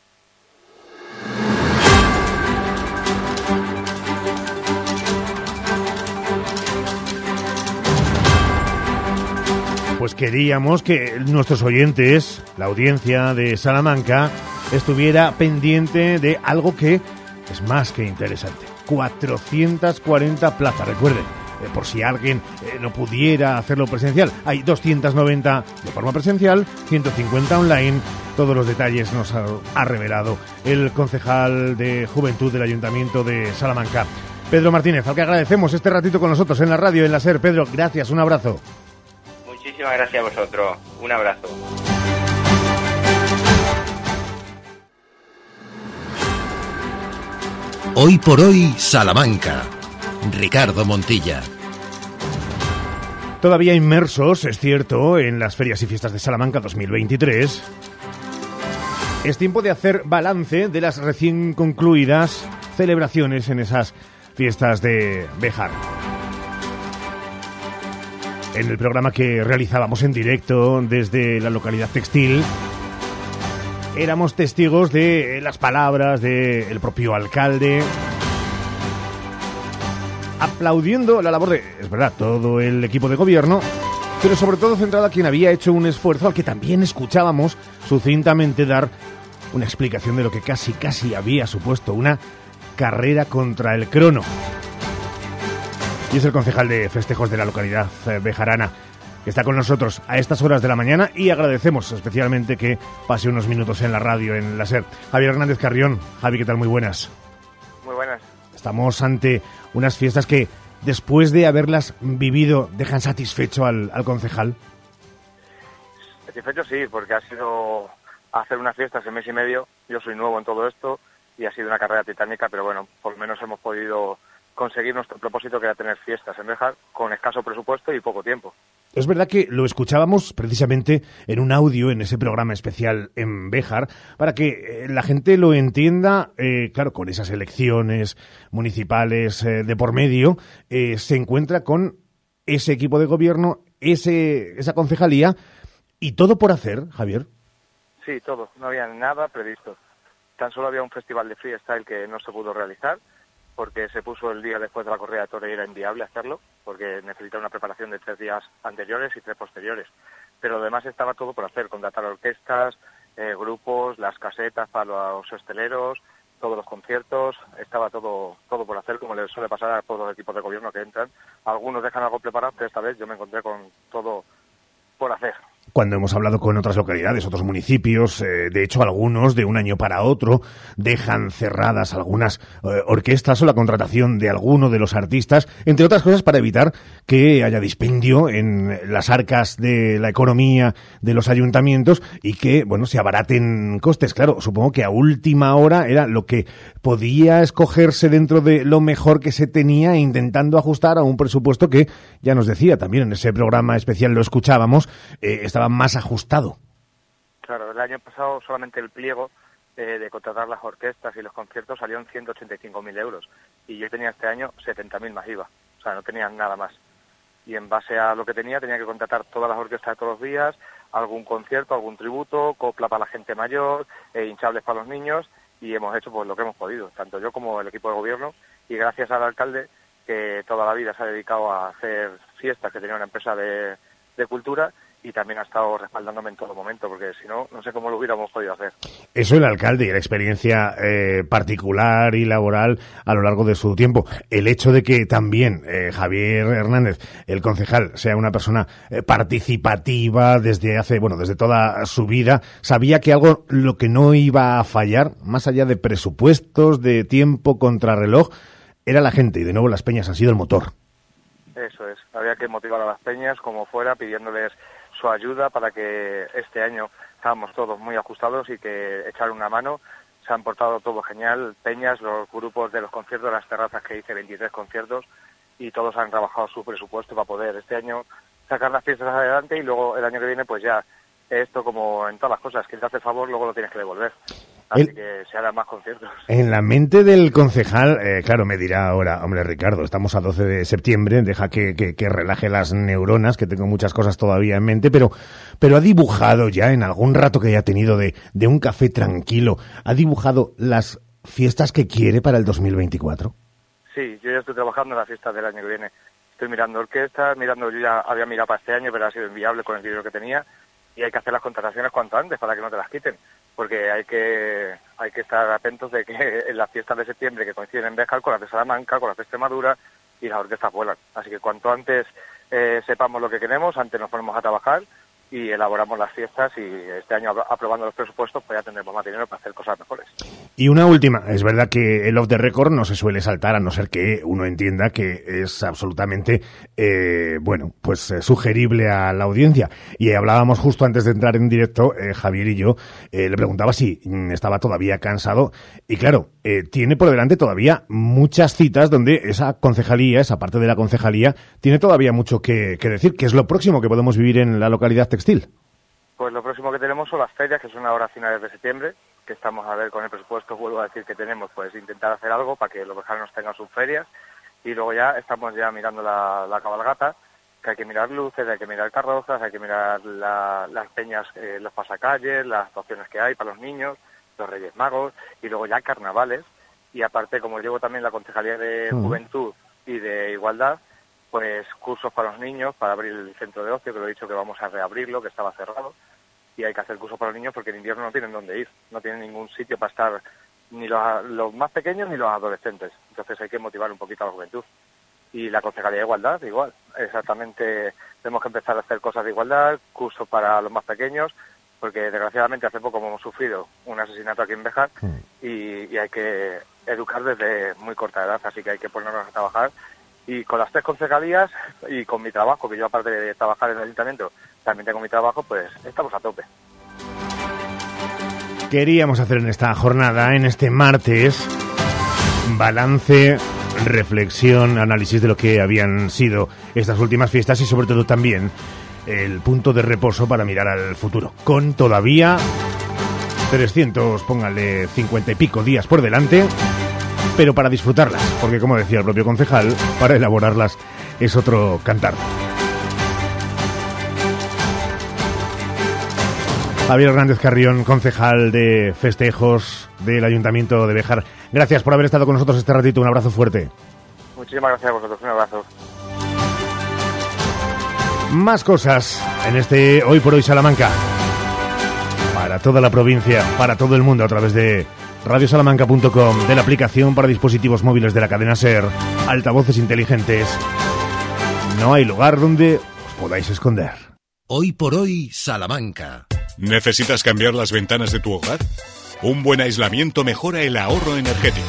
[SPEAKER 3] Pues queríamos que nuestros oyentes, la audiencia de Salamanca, estuviera pendiente de algo que es más que interesante. 440 plazas, recuerden, eh, por si alguien eh, no pudiera hacerlo presencial. Hay 290 de forma presencial, 150 online. Todos los detalles nos ha, ha revelado el concejal de Juventud del Ayuntamiento de Salamanca. Pedro Martínez, al que agradecemos este ratito con nosotros en la radio, en la SER. Pedro, gracias, un abrazo.
[SPEAKER 20] Muchísimas gracias a vosotros. Un abrazo.
[SPEAKER 1] Hoy por hoy, Salamanca. Ricardo Montilla.
[SPEAKER 3] Todavía inmersos, es cierto, en las ferias y fiestas de Salamanca 2023. Es tiempo de hacer balance de las recién concluidas celebraciones en esas fiestas de Bejar. En el programa que realizábamos en directo desde la localidad textil, éramos testigos de las palabras del propio alcalde, aplaudiendo la labor de, es verdad, todo el equipo de gobierno, pero sobre todo centrado a quien había hecho un esfuerzo al que también escuchábamos sucintamente dar una explicación de lo que casi casi había supuesto una carrera contra el crono. Y es el concejal de festejos de la localidad eh, bejarana que está con nosotros a estas horas de la mañana y agradecemos especialmente que pase unos minutos en la radio, en la SER. Javier Hernández Carrión. Javi, ¿qué tal? Muy buenas.
[SPEAKER 21] Muy buenas.
[SPEAKER 3] Estamos ante unas fiestas que, después de haberlas vivido, dejan satisfecho al, al concejal.
[SPEAKER 21] Satisfecho sí, porque ha sido hacer unas fiestas en mes y medio. Yo soy nuevo en todo esto y ha sido una carrera titánica, pero bueno, por lo menos hemos podido conseguir nuestro propósito que era tener fiestas en Bejar con escaso presupuesto y poco tiempo.
[SPEAKER 3] Es verdad que lo escuchábamos precisamente en un audio en ese programa especial en Béjar para que eh, la gente lo entienda, eh, claro, con esas elecciones municipales eh, de por medio, eh, se encuentra con ese equipo de gobierno, ese, esa concejalía y todo por hacer, Javier.
[SPEAKER 21] Sí, todo. No había nada previsto. Tan solo había un festival de freestyle que no se pudo realizar porque se puso el día después de la corrida de toros y era inviable hacerlo, porque necesitaba una preparación de tres días anteriores y tres posteriores. Pero además estaba todo por hacer, contratar orquestas, eh, grupos, las casetas para los hosteleros, todos los conciertos, estaba todo todo por hacer, como le suele pasar a todos los equipos de gobierno que entran. Algunos dejan algo preparado, pero esta vez yo me encontré con todo por hacer.
[SPEAKER 3] Cuando hemos hablado con otras localidades, otros municipios, eh, de hecho algunos de un año para otro dejan cerradas algunas eh, orquestas o la contratación de alguno de los artistas, entre otras cosas para evitar que haya dispendio en las arcas de la economía de los ayuntamientos y que, bueno, se abaraten costes. Claro, supongo que a última hora era lo que podía escogerse dentro de lo mejor que se tenía intentando ajustar a un presupuesto que, ya nos decía también en ese programa especial lo escuchábamos, eh, estaba más ajustado.
[SPEAKER 21] Claro, el año pasado solamente el pliego eh, de contratar las orquestas y los conciertos salió en 185.000 euros y yo tenía este año 70.000 más IVA, o sea, no tenía nada más. Y en base a lo que tenía, tenía que contratar todas las orquestas de todos los días, algún concierto, algún tributo, copla para la gente mayor, eh, hinchables para los niños y hemos hecho pues lo que hemos podido, tanto yo como el equipo de gobierno y gracias al alcalde que toda la vida se ha dedicado a hacer fiestas, que tenía una empresa de cultura y también ha estado respaldándome en todo momento, porque si no, no sé cómo lo hubiéramos podido hacer.
[SPEAKER 3] Eso el alcalde y la experiencia eh, particular y laboral a lo largo de su tiempo. El hecho de que también eh, Javier Hernández, el concejal, sea una persona eh, participativa desde hace, bueno, desde toda su vida, sabía que algo lo que no iba a fallar, más allá de presupuestos, de tiempo, contrarreloj, era la gente y de nuevo las peñas han sido el motor.
[SPEAKER 21] Eso es, había que motivar a las peñas como fuera, pidiéndoles ayuda para que este año estábamos todos muy ajustados y que echar una mano. Se han portado todo genial, Peñas, los grupos de los conciertos, las terrazas que hice 23 conciertos y todos han trabajado su presupuesto para poder este año sacar las fiestas adelante y luego el año que viene pues ya esto como en todas las cosas, quien te hace el favor luego lo tienes que devolver. Así que se harán más conciertos.
[SPEAKER 3] En la mente del concejal, eh, claro, me dirá ahora, hombre Ricardo, estamos a 12 de septiembre, deja que, que, relaje las neuronas, que tengo muchas cosas todavía en mente, pero, pero ha dibujado ya en algún rato que haya tenido de, de un café tranquilo, ha dibujado las fiestas que quiere para el 2024.
[SPEAKER 21] Sí, yo ya estoy trabajando en las fiestas del año que viene. Estoy mirando orquestas, mirando, yo ya había mirado para este año, pero ha sido inviable con el dinero que tenía y hay que hacer las contrataciones cuanto antes para que no te las quiten porque hay que hay que estar atentos de que en las fiestas de septiembre que coinciden en Béjar con las de Salamanca, con las de Extremadura y las orquestas vuelan. Así que cuanto antes eh, sepamos lo que queremos, antes nos ponemos a trabajar y elaboramos las fiestas y este año aprobando los presupuestos pues ya tendremos más dinero para hacer cosas mejores.
[SPEAKER 3] Y una última, es verdad que el off the record no se suele saltar a no ser que uno entienda que es absolutamente, eh, bueno, pues eh, sugerible a la audiencia. Y hablábamos justo antes de entrar en directo, eh, Javier y yo, le preguntaba si mm, estaba todavía cansado y claro, tiene por delante todavía muchas citas donde esa concejalía, esa parte de la concejalía, tiene todavía mucho que, decir, que es lo próximo que podemos vivir en la localidad textil.
[SPEAKER 21] Pues lo próximo que tenemos son las ferias, que son ahora a finales de septiembre, que estamos a ver con el presupuesto, vuelvo a decir que tenemos, pues intentar hacer algo para que los vejanos tengan sus ferias. Y luego ya estamos ya mirando la, cabalgata, que hay que mirar luces, hay que mirar carrozas, hay que mirar las peñas, eh, los pasacalles, las actuaciones que hay para los niños, los Reyes Magos, y luego ya carnavales. Y aparte, como llevo también la Concejalía de mm. Juventud y de Igualdad, pues cursos para los niños, para abrir el centro de ocio, que lo he dicho que vamos a reabrirlo, que estaba cerrado, y hay que hacer cursos para los niños porque en invierno no tienen dónde ir, no tienen ningún sitio para estar ni los, más pequeños ni los adolescentes, entonces hay que motivar un poquito a la juventud. Y la Concejalía de Igualdad, igual, exactamente, tenemos que empezar a hacer cosas de igualdad, cursos para los más pequeños, porque desgraciadamente hace poco hemos sufrido un asesinato aquí en Bejar mm. y, y hay que educar desde muy corta edad, así que hay que ponernos a trabajar y con las tres concejalías y con mi trabajo, que yo aparte de trabajar en el ayuntamiento, también tengo mi trabajo, pues estamos a tope.
[SPEAKER 3] Queríamos hacer en esta jornada, en este martes, balance, reflexión, análisis de lo que habían sido estas últimas fiestas y sobre todo también el punto de reposo para mirar al futuro. Con todavía 300, póngale 50 y pico días por delante pero para disfrutarlas, porque como decía el propio concejal, para elaborarlas es otro cantar. Javier Hernández Carrión, concejal de festejos del Ayuntamiento de Bejar. Gracias por haber estado con nosotros este ratito. Un abrazo fuerte.
[SPEAKER 21] Muchísimas gracias a vosotros. Un abrazo.
[SPEAKER 3] Más cosas en este Hoy por Hoy Salamanca. Para toda la provincia, para todo el mundo a través de radiosalamanca.com, de la aplicación para dispositivos móviles de la cadena SER, altavoces inteligentes. No hay lugar donde os podáis esconder.
[SPEAKER 15] Hoy por hoy, Salamanca.
[SPEAKER 22] ¿Necesitas cambiar las ventanas de tu hogar? Un buen aislamiento mejora el ahorro energético.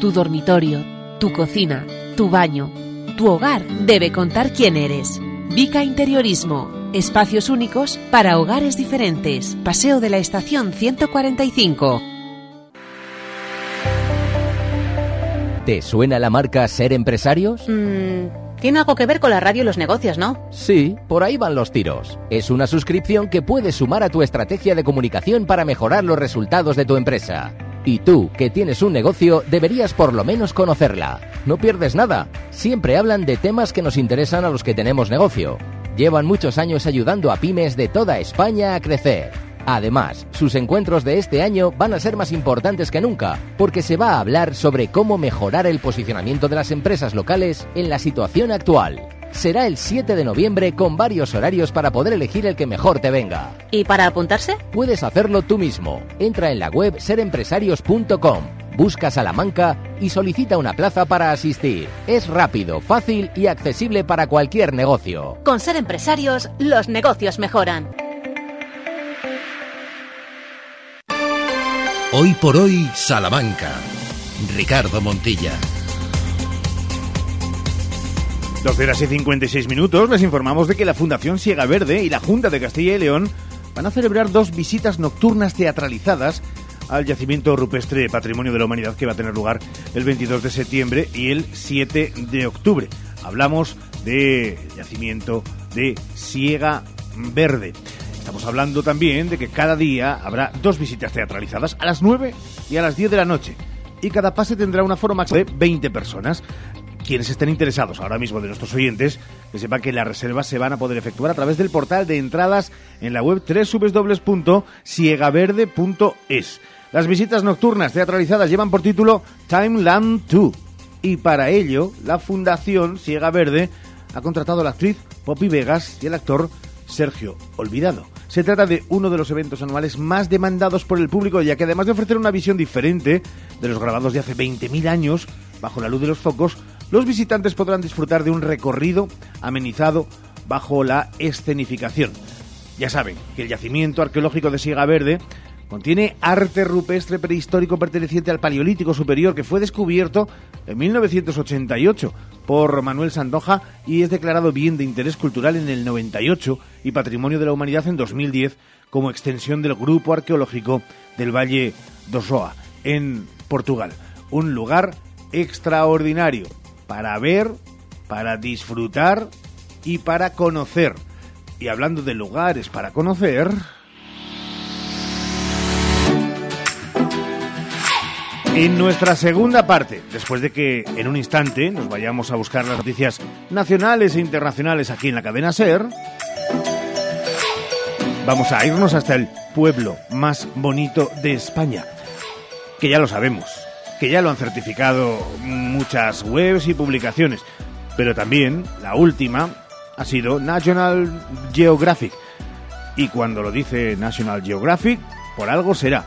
[SPEAKER 23] tu dormitorio, tu cocina, tu baño, tu hogar debe contar quién eres. Vica Interiorismo. Espacios únicos para hogares diferentes. Paseo de la Estación 145.
[SPEAKER 17] ¿Te suena la marca Ser Empresarios?
[SPEAKER 24] Mm, tiene algo que ver con la radio y los negocios, ¿no?
[SPEAKER 17] Sí, por ahí van los tiros. Es una suscripción que puedes sumar a tu estrategia de comunicación para mejorar los resultados de tu empresa. Y tú, que tienes un negocio, deberías por lo menos conocerla. No pierdes nada. Siempre hablan de temas que nos interesan a los que tenemos negocio. Llevan muchos años ayudando a pymes de toda España a crecer. Además, sus encuentros de este año van a ser más importantes que nunca, porque se va a hablar sobre cómo mejorar el posicionamiento de las empresas locales en la situación actual. Será el 7 de noviembre con varios horarios para poder elegir el que mejor te venga.
[SPEAKER 24] ¿Y para apuntarse?
[SPEAKER 17] Puedes hacerlo tú mismo. Entra en la web serempresarios.com, busca Salamanca y solicita una plaza para asistir. Es rápido, fácil y accesible para cualquier negocio.
[SPEAKER 24] Con ser empresarios, los negocios mejoran.
[SPEAKER 1] Hoy por hoy, Salamanca. Ricardo Montilla.
[SPEAKER 3] 12 horas y 56 minutos les informamos de que la Fundación Siega Verde y la Junta de Castilla y León van a celebrar dos visitas nocturnas teatralizadas al yacimiento rupestre Patrimonio de la Humanidad que va a tener lugar el 22 de septiembre y el 7 de octubre. Hablamos de yacimiento de Siega Verde. Estamos hablando también de que cada día habrá dos visitas teatralizadas a las 9 y a las 10 de la noche. Y cada pase tendrá una forma de 20 personas. Quienes estén interesados ahora mismo de nuestros oyentes, que sepan que las reservas se van a poder efectuar a través del portal de entradas en la web www.siegaverde.es. Las visitas nocturnas teatralizadas llevan por título Timeland 2 y para ello la Fundación Siega Verde ha contratado a la actriz Poppy Vegas y el actor Sergio Olvidado. Se trata de uno de los eventos anuales más demandados por el público, ya que además de ofrecer una visión diferente de los grabados de hace 20.000 años, bajo la luz de los focos, los visitantes podrán disfrutar de un recorrido amenizado bajo la escenificación. Ya saben que el yacimiento arqueológico de Siega Verde contiene arte rupestre prehistórico perteneciente al Paleolítico Superior que fue descubierto en 1988 por Manuel Sandoja y es declarado bien de interés cultural en el 98 y Patrimonio de la Humanidad en 2010 como extensión del Grupo Arqueológico del Valle do Soa en Portugal. Un lugar extraordinario para ver, para disfrutar y para conocer. Y hablando de lugares para conocer... En nuestra segunda parte, después de que en un instante nos vayamos a buscar las noticias nacionales e internacionales aquí en la cadena SER, vamos a irnos hasta el pueblo más bonito de España, que ya lo sabemos, que ya lo han certificado muchas webs y publicaciones, pero también la última ha sido National Geographic. Y cuando lo dice National Geographic, por algo será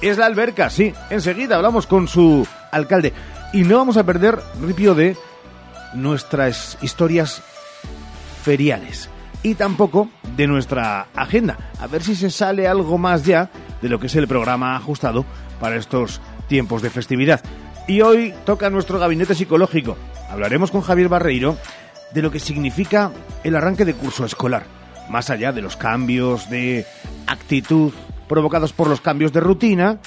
[SPEAKER 3] es la alberca, sí. Enseguida hablamos con su alcalde. Y no vamos a perder ripio de nuestras historias feriales. Y tampoco de nuestra agenda. A ver si se sale algo más ya de lo que es el programa ajustado para estos tiempos de festividad. Y hoy toca nuestro gabinete psicológico. Hablaremos con Javier Barreiro de lo que significa el arranque de curso escolar. Más allá de los cambios de actitud provocados por los cambios de rutina,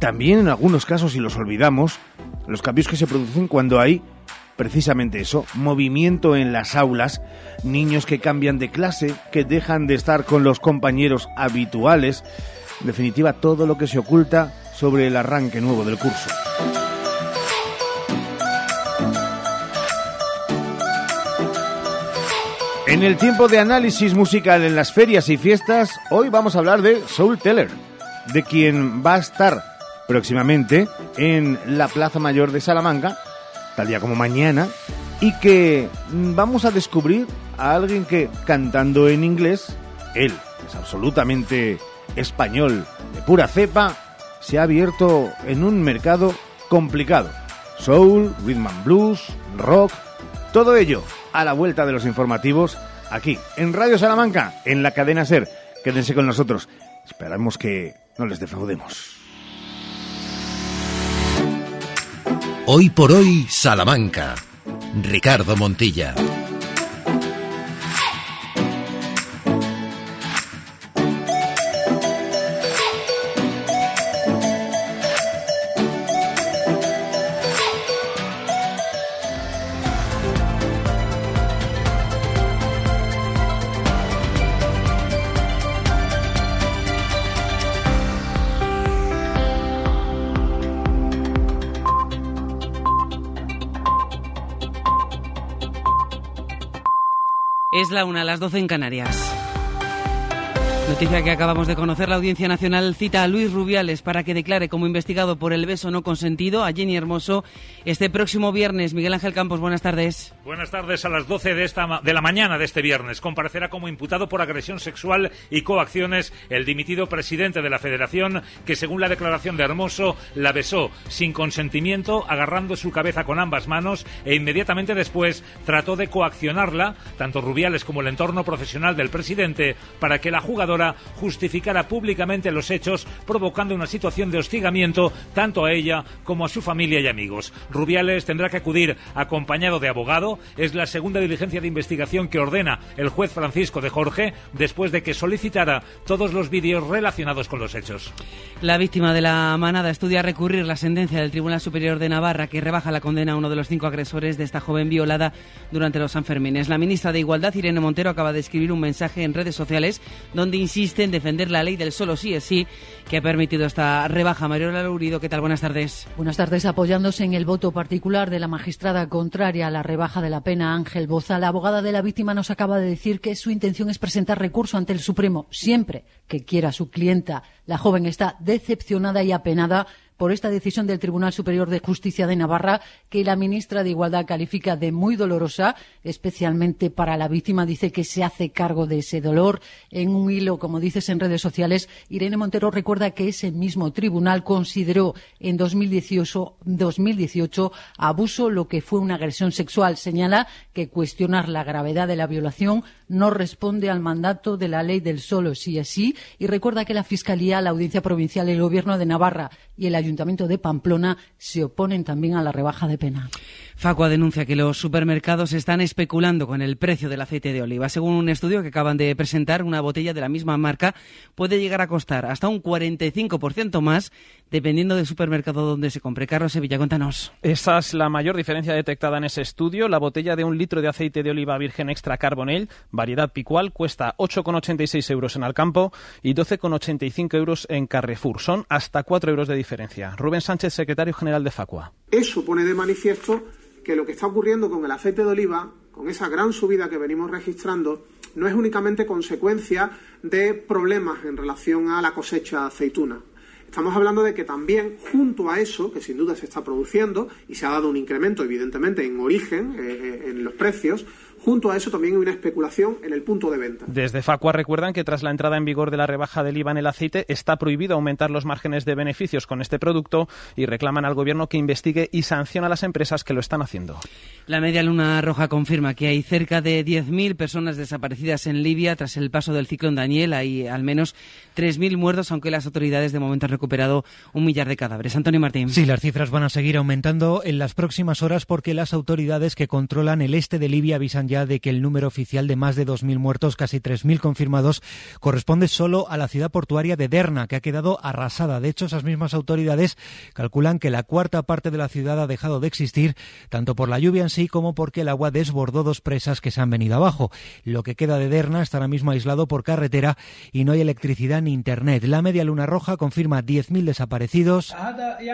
[SPEAKER 3] también en algunos casos, si los olvidamos, los cambios que se producen cuando hay precisamente eso, movimiento en las aulas, niños que cambian de clase, que dejan de estar con los compañeros habituales, en definitiva todo lo que se oculta sobre el arranque nuevo del curso. En el tiempo de análisis musical en las ferias y fiestas, hoy vamos a hablar de Soul Teller, de quien va a estar próximamente en la Plaza Mayor de Salamanca, tal día como mañana, y que vamos a descubrir a alguien que cantando en inglés, él es absolutamente español de pura cepa, se ha abierto en un mercado complicado. soul, rhythm and blues, rock, todo ello a la vuelta de los informativos aquí en Radio Salamanca, en la cadena Ser. Quédense con nosotros. Esperamos que no les defraudemos.
[SPEAKER 1] Hoy por hoy, Salamanca. Ricardo Montilla.
[SPEAKER 25] La una, a las 12 en Canarias. Noticia que acabamos de conocer, la Audiencia Nacional cita a Luis Rubiales para que declare como investigado por el beso no consentido a Jenny Hermoso este próximo viernes. Miguel Ángel Campos, buenas tardes.
[SPEAKER 26] Buenas tardes. A las 12 de, de la mañana de este viernes comparecerá como imputado por agresión sexual y coacciones el dimitido presidente de la Federación que, según la declaración de Hermoso, la besó sin consentimiento, agarrando su cabeza con ambas manos e inmediatamente después trató de coaccionarla, tanto Rubiales como el entorno profesional del presidente, para que la jugadora justificara públicamente los hechos, provocando una situación de hostigamiento tanto a ella como a su familia y amigos. Rubiales tendrá que acudir acompañado de abogado. Es la segunda diligencia de investigación que ordena el juez Francisco de Jorge después de que solicitara todos los vídeos relacionados con los hechos.
[SPEAKER 25] La víctima de la manada estudia recurrir la sentencia del Tribunal Superior de Navarra que rebaja la condena a uno de los cinco agresores de esta joven violada durante los Sanfermines. La ministra de Igualdad, Irene Montero, acaba de escribir un mensaje en redes sociales donde insiste en defender la ley del solo sí es sí que ha permitido esta rebaja. Mariola Lurido, ¿qué tal? Buenas tardes.
[SPEAKER 27] Buenas tardes. Apoyándose en el voto particular de la magistrada contraria a la rebaja de la pena, Ángel Boza, la abogada de la víctima nos acaba de decir que su intención es presentar recurso ante el Supremo siempre que quiera su clienta. La joven está decepcionada y apenada por esta decisión del Tribunal Superior de Justicia de Navarra, que la ministra de Igualdad califica de muy dolorosa, especialmente para la víctima. Dice que se hace cargo de ese dolor. En un hilo, como dices en redes sociales, Irene Montero recuerda que ese mismo tribunal consideró en 2018, 2018 abuso lo que fue una agresión sexual. Señala que cuestionar la gravedad de la violación no responde al mandato de la ley del solo sí es sí y recuerda que la Fiscalía, la Audiencia Provincial, el Gobierno de Navarra y el Ayuntamiento de Pamplona se oponen también a la rebaja de pena.
[SPEAKER 25] Facua denuncia que los supermercados están especulando con el precio del aceite de oliva. Según un estudio que acaban de presentar, una botella de la misma marca puede llegar a costar hasta un 45% más dependiendo del supermercado donde se compre. Carlos Sevilla, cuéntanos.
[SPEAKER 28] Esa es la mayor diferencia detectada en ese estudio. La botella de un litro de aceite de oliva virgen extra carbonel, variedad picual, cuesta 8,86 euros en Alcampo y 12,85 euros en Carrefour. Son hasta 4 euros de diferencia. Rubén Sánchez, secretario general de Facua.
[SPEAKER 29] Eso pone de manifiesto que lo que está ocurriendo con el aceite de oliva, con esa gran subida que venimos registrando, no es únicamente consecuencia de problemas en relación a la cosecha de aceituna. Estamos hablando de que también, junto a eso, que sin duda se está produciendo y se ha dado un incremento, evidentemente, en origen, eh, en los precios, Junto a eso también hay una especulación en el punto de venta.
[SPEAKER 28] Desde Facua recuerdan que tras la entrada en vigor de la rebaja del IVA en el aceite está prohibido aumentar los márgenes de beneficios con este producto y reclaman al gobierno que investigue y sancione a las empresas que lo están haciendo.
[SPEAKER 25] La Media Luna Roja confirma que hay cerca de 10.000 personas desaparecidas en Libia tras el paso del ciclón Daniel. Hay al menos 3.000 muertos, aunque las autoridades de momento han recuperado un millar de cadáveres. Antonio Martín.
[SPEAKER 30] Sí, las cifras van a seguir aumentando en las próximas horas porque las autoridades que controlan el este de Libia avisan ya de que el número oficial de más de 2.000 muertos, casi 3.000 confirmados, corresponde solo a la ciudad portuaria de Derna, que ha quedado arrasada. De hecho, esas mismas autoridades calculan que la cuarta parte de la ciudad ha dejado de existir, tanto por la lluvia en sí como porque el agua desbordó dos presas que se han venido abajo. Lo que queda de Derna está ahora mismo aislado por carretera y no hay electricidad ni internet. La Media Luna Roja confirma 10.000 desaparecidos y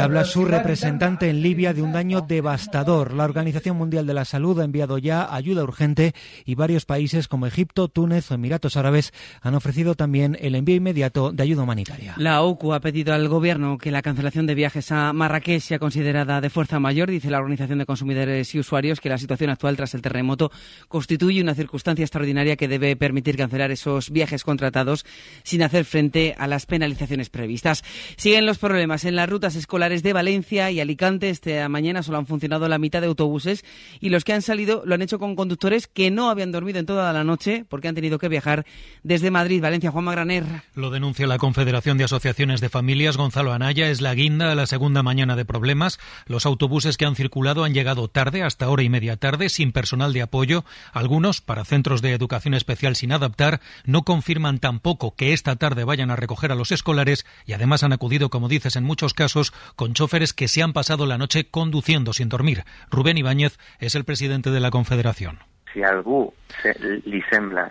[SPEAKER 30] habla su representante en Libia de un daño devastador. La Organización Mundial de la Salud Salud ha enviado ya ayuda urgente y varios países como Egipto, Túnez o Emiratos Árabes han ofrecido también el envío inmediato de ayuda humanitaria.
[SPEAKER 25] La OCU ha pedido al gobierno que la cancelación de viajes a Marrakech sea considerada de fuerza mayor, dice la Organización de Consumidores y Usuarios, que la situación actual tras el terremoto constituye una circunstancia extraordinaria que debe permitir cancelar esos viajes contratados sin hacer frente a las penalizaciones previstas. Siguen los problemas en las rutas escolares de Valencia y Alicante. Esta mañana solo han funcionado la mitad de autobuses y los que han salido lo han hecho con conductores que no habían dormido en toda la noche porque han tenido que viajar desde Madrid. Valencia, Juan Magraner.
[SPEAKER 31] Lo denuncia la Confederación de Asociaciones de Familias. Gonzalo Anaya es la guinda a la segunda mañana de problemas. Los autobuses que han circulado han llegado tarde, hasta hora y media tarde, sin personal de apoyo. Algunos, para centros de educación especial sin adaptar, no confirman tampoco que esta tarde vayan a recoger a los escolares y además han acudido, como dices, en muchos casos, con choferes que se han pasado la noche conduciendo sin dormir. Rubén Ibáñez es el presidente de la Confederación
[SPEAKER 32] si a algú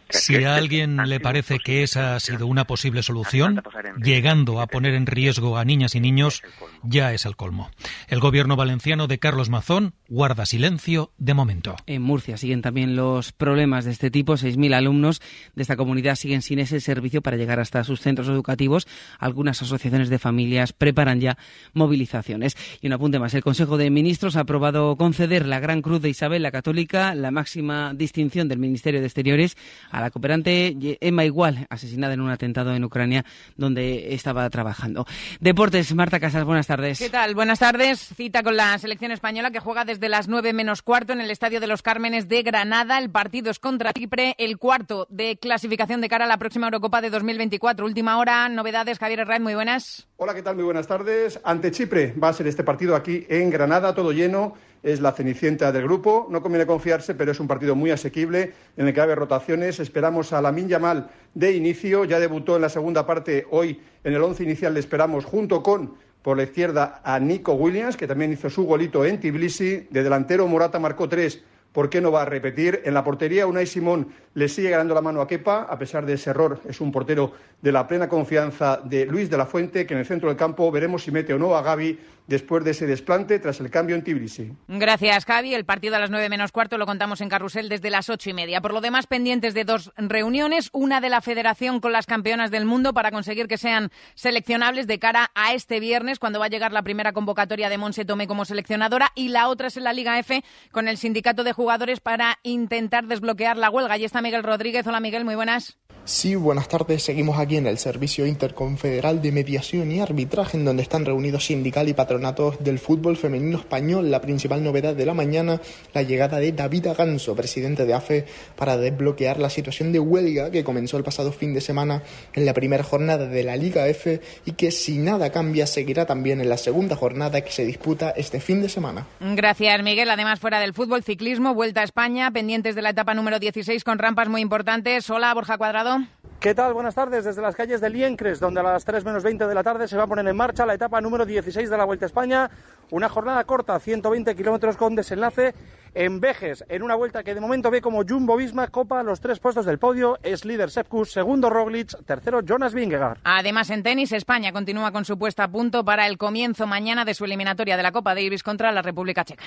[SPEAKER 31] si a alguien le parece que esa ha sido una posible solución, llegando a poner en riesgo a niñas y niños, ya es el colmo. El gobierno valenciano de Carlos Mazón guarda silencio de momento.
[SPEAKER 25] En Murcia siguen también los problemas de este tipo. 6.000 alumnos de esta comunidad siguen sin ese servicio para llegar hasta sus centros educativos. Algunas asociaciones de familias preparan ya movilizaciones. Y un apunte más. El Consejo de Ministros ha aprobado conceder la Gran Cruz de Isabel la Católica, la máxima distinción del Ministerio de Exteriores, a la cooperante Emma Igual, asesinada en un atentado en Ucrania donde estaba trabajando. Deportes, Marta Casas, buenas tardes.
[SPEAKER 33] ¿Qué tal? Buenas tardes. Cita con la selección española que juega desde las 9 menos cuarto en el Estadio de los Cármenes de Granada. El partido es contra Chipre, el cuarto de clasificación de cara a la próxima Eurocopa de 2024. Última hora, novedades. Javier Herrera, muy buenas.
[SPEAKER 34] Hola, ¿qué tal? Muy buenas tardes. Ante Chipre va a ser este partido aquí en Granada, todo lleno es la cenicienta del grupo. No conviene confiarse, pero es un partido muy asequible en el que va a haber rotaciones. Esperamos a Lamin Yamal de inicio. Ya debutó en la segunda parte hoy en el once inicial. Le esperamos junto con por la izquierda a Nico Williams, que también hizo su golito en Tbilisi. De delantero Morata marcó tres. ¿Por qué no va a repetir? En la portería, Unai Simón le sigue ganando la mano a Kepa, a pesar de ese error. Es un portero de la plena confianza de Luis de la Fuente, que en el centro del campo veremos si mete o no a Gaby después de ese desplante tras el cambio en Tbilisi.
[SPEAKER 33] Gracias, Javi. El partido a las nueve menos cuarto lo contamos en Carrusel desde las ocho y media. Por lo demás, pendientes de dos reuniones, una de la Federación con las campeonas del mundo para conseguir que sean seleccionables de cara a este viernes, cuando va a llegar la primera convocatoria de Monse Tomé como seleccionadora, y la otra es en la Liga F con el sindicato de jugadores para intentar desbloquear la huelga. Y está Miguel Rodríguez. Hola, Miguel, muy buenas.
[SPEAKER 35] Sí, buenas tardes. Seguimos aquí en el Servicio Interconfederal de Mediación y Arbitraje, en donde están reunidos sindical y patronatos del fútbol femenino español. La principal novedad de la mañana, la llegada de David Aganso, presidente de AFE, para desbloquear la situación de huelga que comenzó el pasado fin de semana en la primera jornada de la Liga F y que si nada cambia seguirá también en la segunda jornada que se disputa este fin de semana.
[SPEAKER 33] Gracias, Miguel. Además, fuera del fútbol, ciclismo, vuelta a España, pendientes de la etapa número 16 con rampas muy importantes. Hola, Borja Cuadrado.
[SPEAKER 36] ¿Qué tal? Buenas tardes desde las calles de Liencres, donde a las 3 menos 20 de la tarde se va a poner en marcha la etapa número 16 de la Vuelta a España. Una jornada corta, 120 kilómetros con desenlace en Vejes, en una vuelta que de momento ve como Jumbo Visma copa los tres puestos del podio. Es líder Sepkus, segundo Roglic, tercero Jonas Vingegaard.
[SPEAKER 33] Además, en tenis, España continúa con su puesta a punto para el comienzo mañana de su eliminatoria de la Copa Davis contra la República Checa.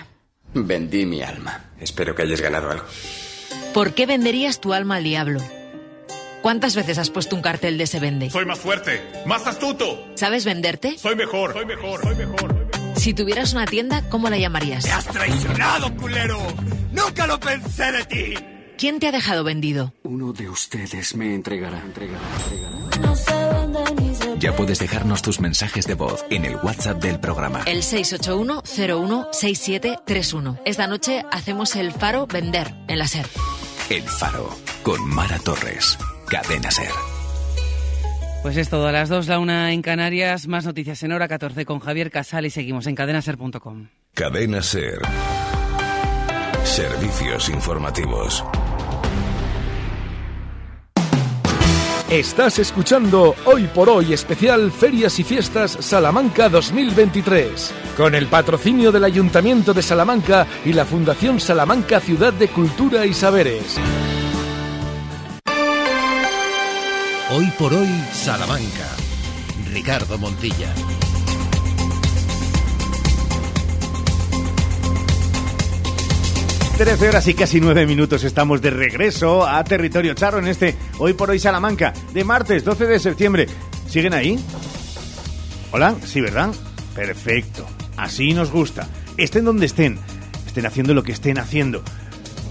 [SPEAKER 37] Vendí mi alma. Espero que hayas ganado algo.
[SPEAKER 24] ¿Por qué venderías tu alma al diablo? ¿Cuántas veces has puesto un cartel de se vende?
[SPEAKER 38] Soy más fuerte, más astuto.
[SPEAKER 24] ¿Sabes venderte?
[SPEAKER 38] Soy mejor, soy mejor, soy mejor.
[SPEAKER 24] Si tuvieras una tienda, ¿cómo la llamarías?
[SPEAKER 38] ¡Me has traicionado, culero! ¡Nunca lo pensé de ti!
[SPEAKER 24] ¿Quién te ha dejado vendido?
[SPEAKER 37] Uno de ustedes me entregará. entregará,
[SPEAKER 11] Ya puedes dejarnos tus mensajes de voz en el WhatsApp del programa.
[SPEAKER 24] El 681-016731. Esta noche hacemos el Faro Vender en la SER.
[SPEAKER 11] El Faro, con Mara Torres. Cadena Ser.
[SPEAKER 25] Pues es todo a las 2, la una en Canarias, más noticias en hora 14 con Javier Casal y seguimos en cadenaser.com.
[SPEAKER 11] Cadena Ser. Servicios informativos.
[SPEAKER 2] Estás escuchando Hoy por Hoy especial Ferias y Fiestas Salamanca 2023, con el patrocinio del Ayuntamiento de Salamanca y la Fundación Salamanca Ciudad de Cultura y Saberes.
[SPEAKER 1] Hoy por hoy, Salamanca. Ricardo Montilla.
[SPEAKER 3] 13 horas y casi 9 minutos estamos de regreso a Territorio Charro en este Hoy por Hoy Salamanca de martes 12 de septiembre. ¿Siguen ahí? Hola, sí, ¿verdad? Perfecto. Así nos gusta. Estén donde estén. Estén haciendo lo que estén haciendo.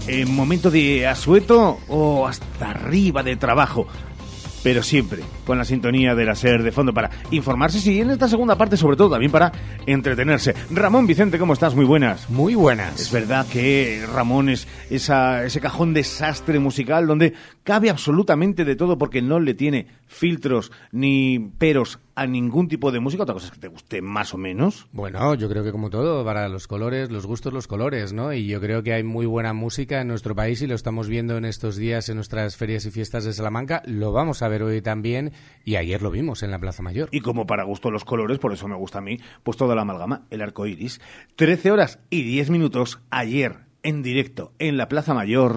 [SPEAKER 3] En momento de asueto o hasta arriba de trabajo pero siempre con la sintonía de la SER de fondo para informarse y en esta segunda parte sobre todo también para entretenerse. Ramón Vicente, ¿cómo estás? Muy buenas.
[SPEAKER 18] Muy buenas.
[SPEAKER 3] Es verdad que Ramón es esa, ese cajón desastre musical donde cabe absolutamente de todo porque no le tiene filtros ni peros a ningún tipo de música, otra cosa es que te guste más o menos.
[SPEAKER 18] Bueno, yo creo que como todo, para los colores, los gustos, los colores, ¿no? Y yo creo que hay muy buena música en nuestro país y lo estamos viendo en estos días en nuestras ferias y fiestas de Salamanca. Lo vamos a ver hoy también y ayer lo vimos en la Plaza Mayor.
[SPEAKER 3] Y como para gusto los colores, por eso me gusta a mí, pues toda la amalgama, el arco iris. 13 horas y 10 minutos ayer en directo en la Plaza Mayor.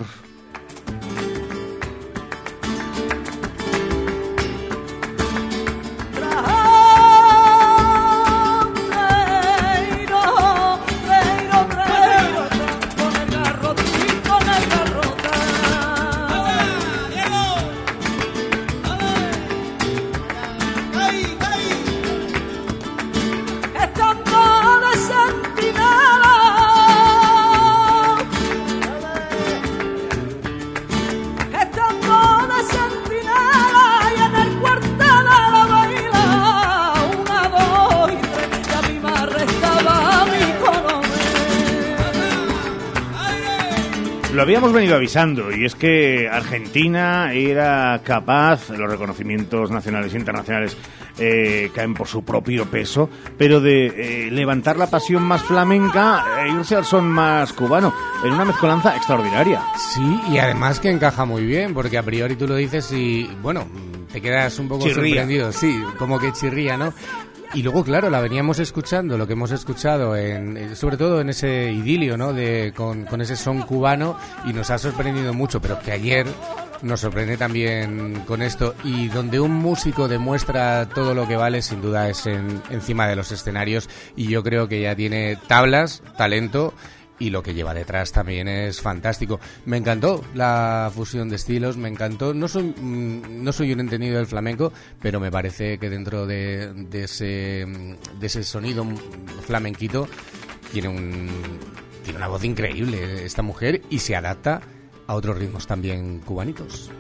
[SPEAKER 3] Habíamos venido avisando y es que Argentina era capaz, los reconocimientos nacionales e internacionales eh, caen por su propio peso, pero de eh, levantar la pasión más flamenca e irse al son más cubano, en una mezcolanza extraordinaria.
[SPEAKER 18] Sí, y además que encaja muy bien, porque a priori tú lo dices y, bueno, te quedas un poco sorprendido, sí, como que chirría, ¿no? Y luego, claro, la veníamos escuchando, lo que hemos escuchado, en, eh, sobre todo en ese idilio, ¿no? De, con, con ese son cubano, y nos ha sorprendido mucho, pero que ayer nos sorprende también con esto y donde un músico demuestra todo lo que vale sin duda es en, encima de los escenarios y yo creo que ya tiene tablas, talento y lo que lleva detrás también es fantástico. Me encantó la fusión de estilos, me encantó. No soy, mm, no soy un entendido del flamenco, pero me parece que dentro de, ese, de ese sonido flamenquito tiene, un, tiene una voz increíble esta mujer y se adapta a otros ritmos también cubanitos.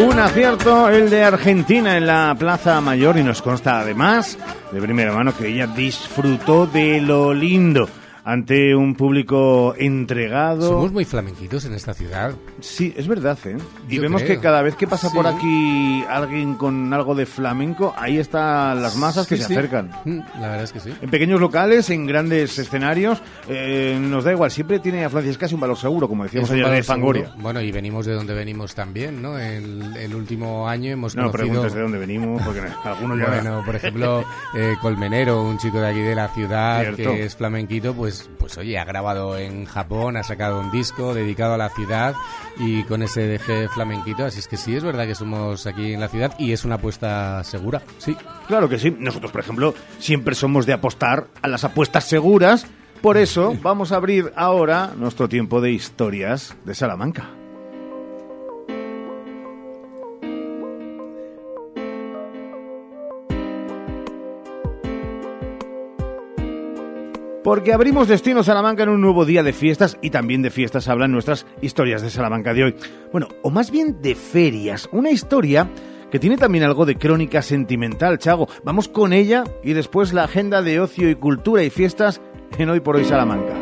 [SPEAKER 3] Un acierto el de Argentina en la Plaza Mayor y nos consta además de primera mano que ella disfrutó de lo lindo ante un público entregado.
[SPEAKER 18] Somos muy flamenquitos en esta ciudad.
[SPEAKER 3] Sí, es verdad, ¿eh? Y vemos que cada vez que pasa por aquí alguien con algo de flamenco, ahí están las masas que se acercan.
[SPEAKER 18] Mm, la verdad es que sí.
[SPEAKER 3] En pequeños locales, en grandes escenarios, eh, nos da igual, siempre tiene afluencias casi un valor seguro, como decíamos ayer de Fangoria.
[SPEAKER 18] Bueno, y venimos de donde venimos también, ¿no? El, el último año hemos no,
[SPEAKER 3] conocido... preguntes de dónde venimos, porque algunos ya...
[SPEAKER 18] Bueno, por ejemplo, eh, Colmenero, un chico de aquí de la ciudad que es flamenquito, pues pues, pues, oye, ha grabado en Japón, ha sacado un disco dedicado a la ciudad y con ese deje flamenquito, así es que sí, es verdad que somos aquí en la ciudad y es una apuesta segura, sí.
[SPEAKER 3] Claro que sí, nosotros por ejemplo siempre somos de apostar a las apuestas seguras, por eso vamos a abrir ahora nuestro tiempo de historias de Salamanca. Porque abrimos Destino Salamanca en un nuevo día de fiestas y también de fiestas hablan nuestras historias de Salamanca de hoy. Bueno, o más bien de ferias. Una historia que tiene también algo de crónica sentimental, Chago. Vamos con ella y después la agenda de ocio y cultura y fiestas en Hoy por Hoy Salamanca.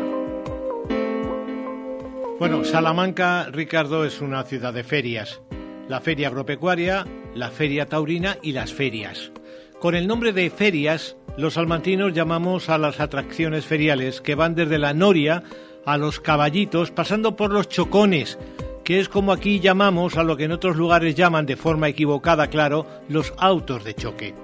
[SPEAKER 8] Bueno, Salamanca, Ricardo, es una ciudad de ferias. La feria agropecuaria, la feria taurina y las ferias. Con el nombre de ferias los salmantinos llamamos a las atracciones feriales que van desde la noria a los caballitos, pasando por los chocones, que es como aquí llamamos a lo que en otros lugares llaman de forma equivocada, claro, los autos de choque.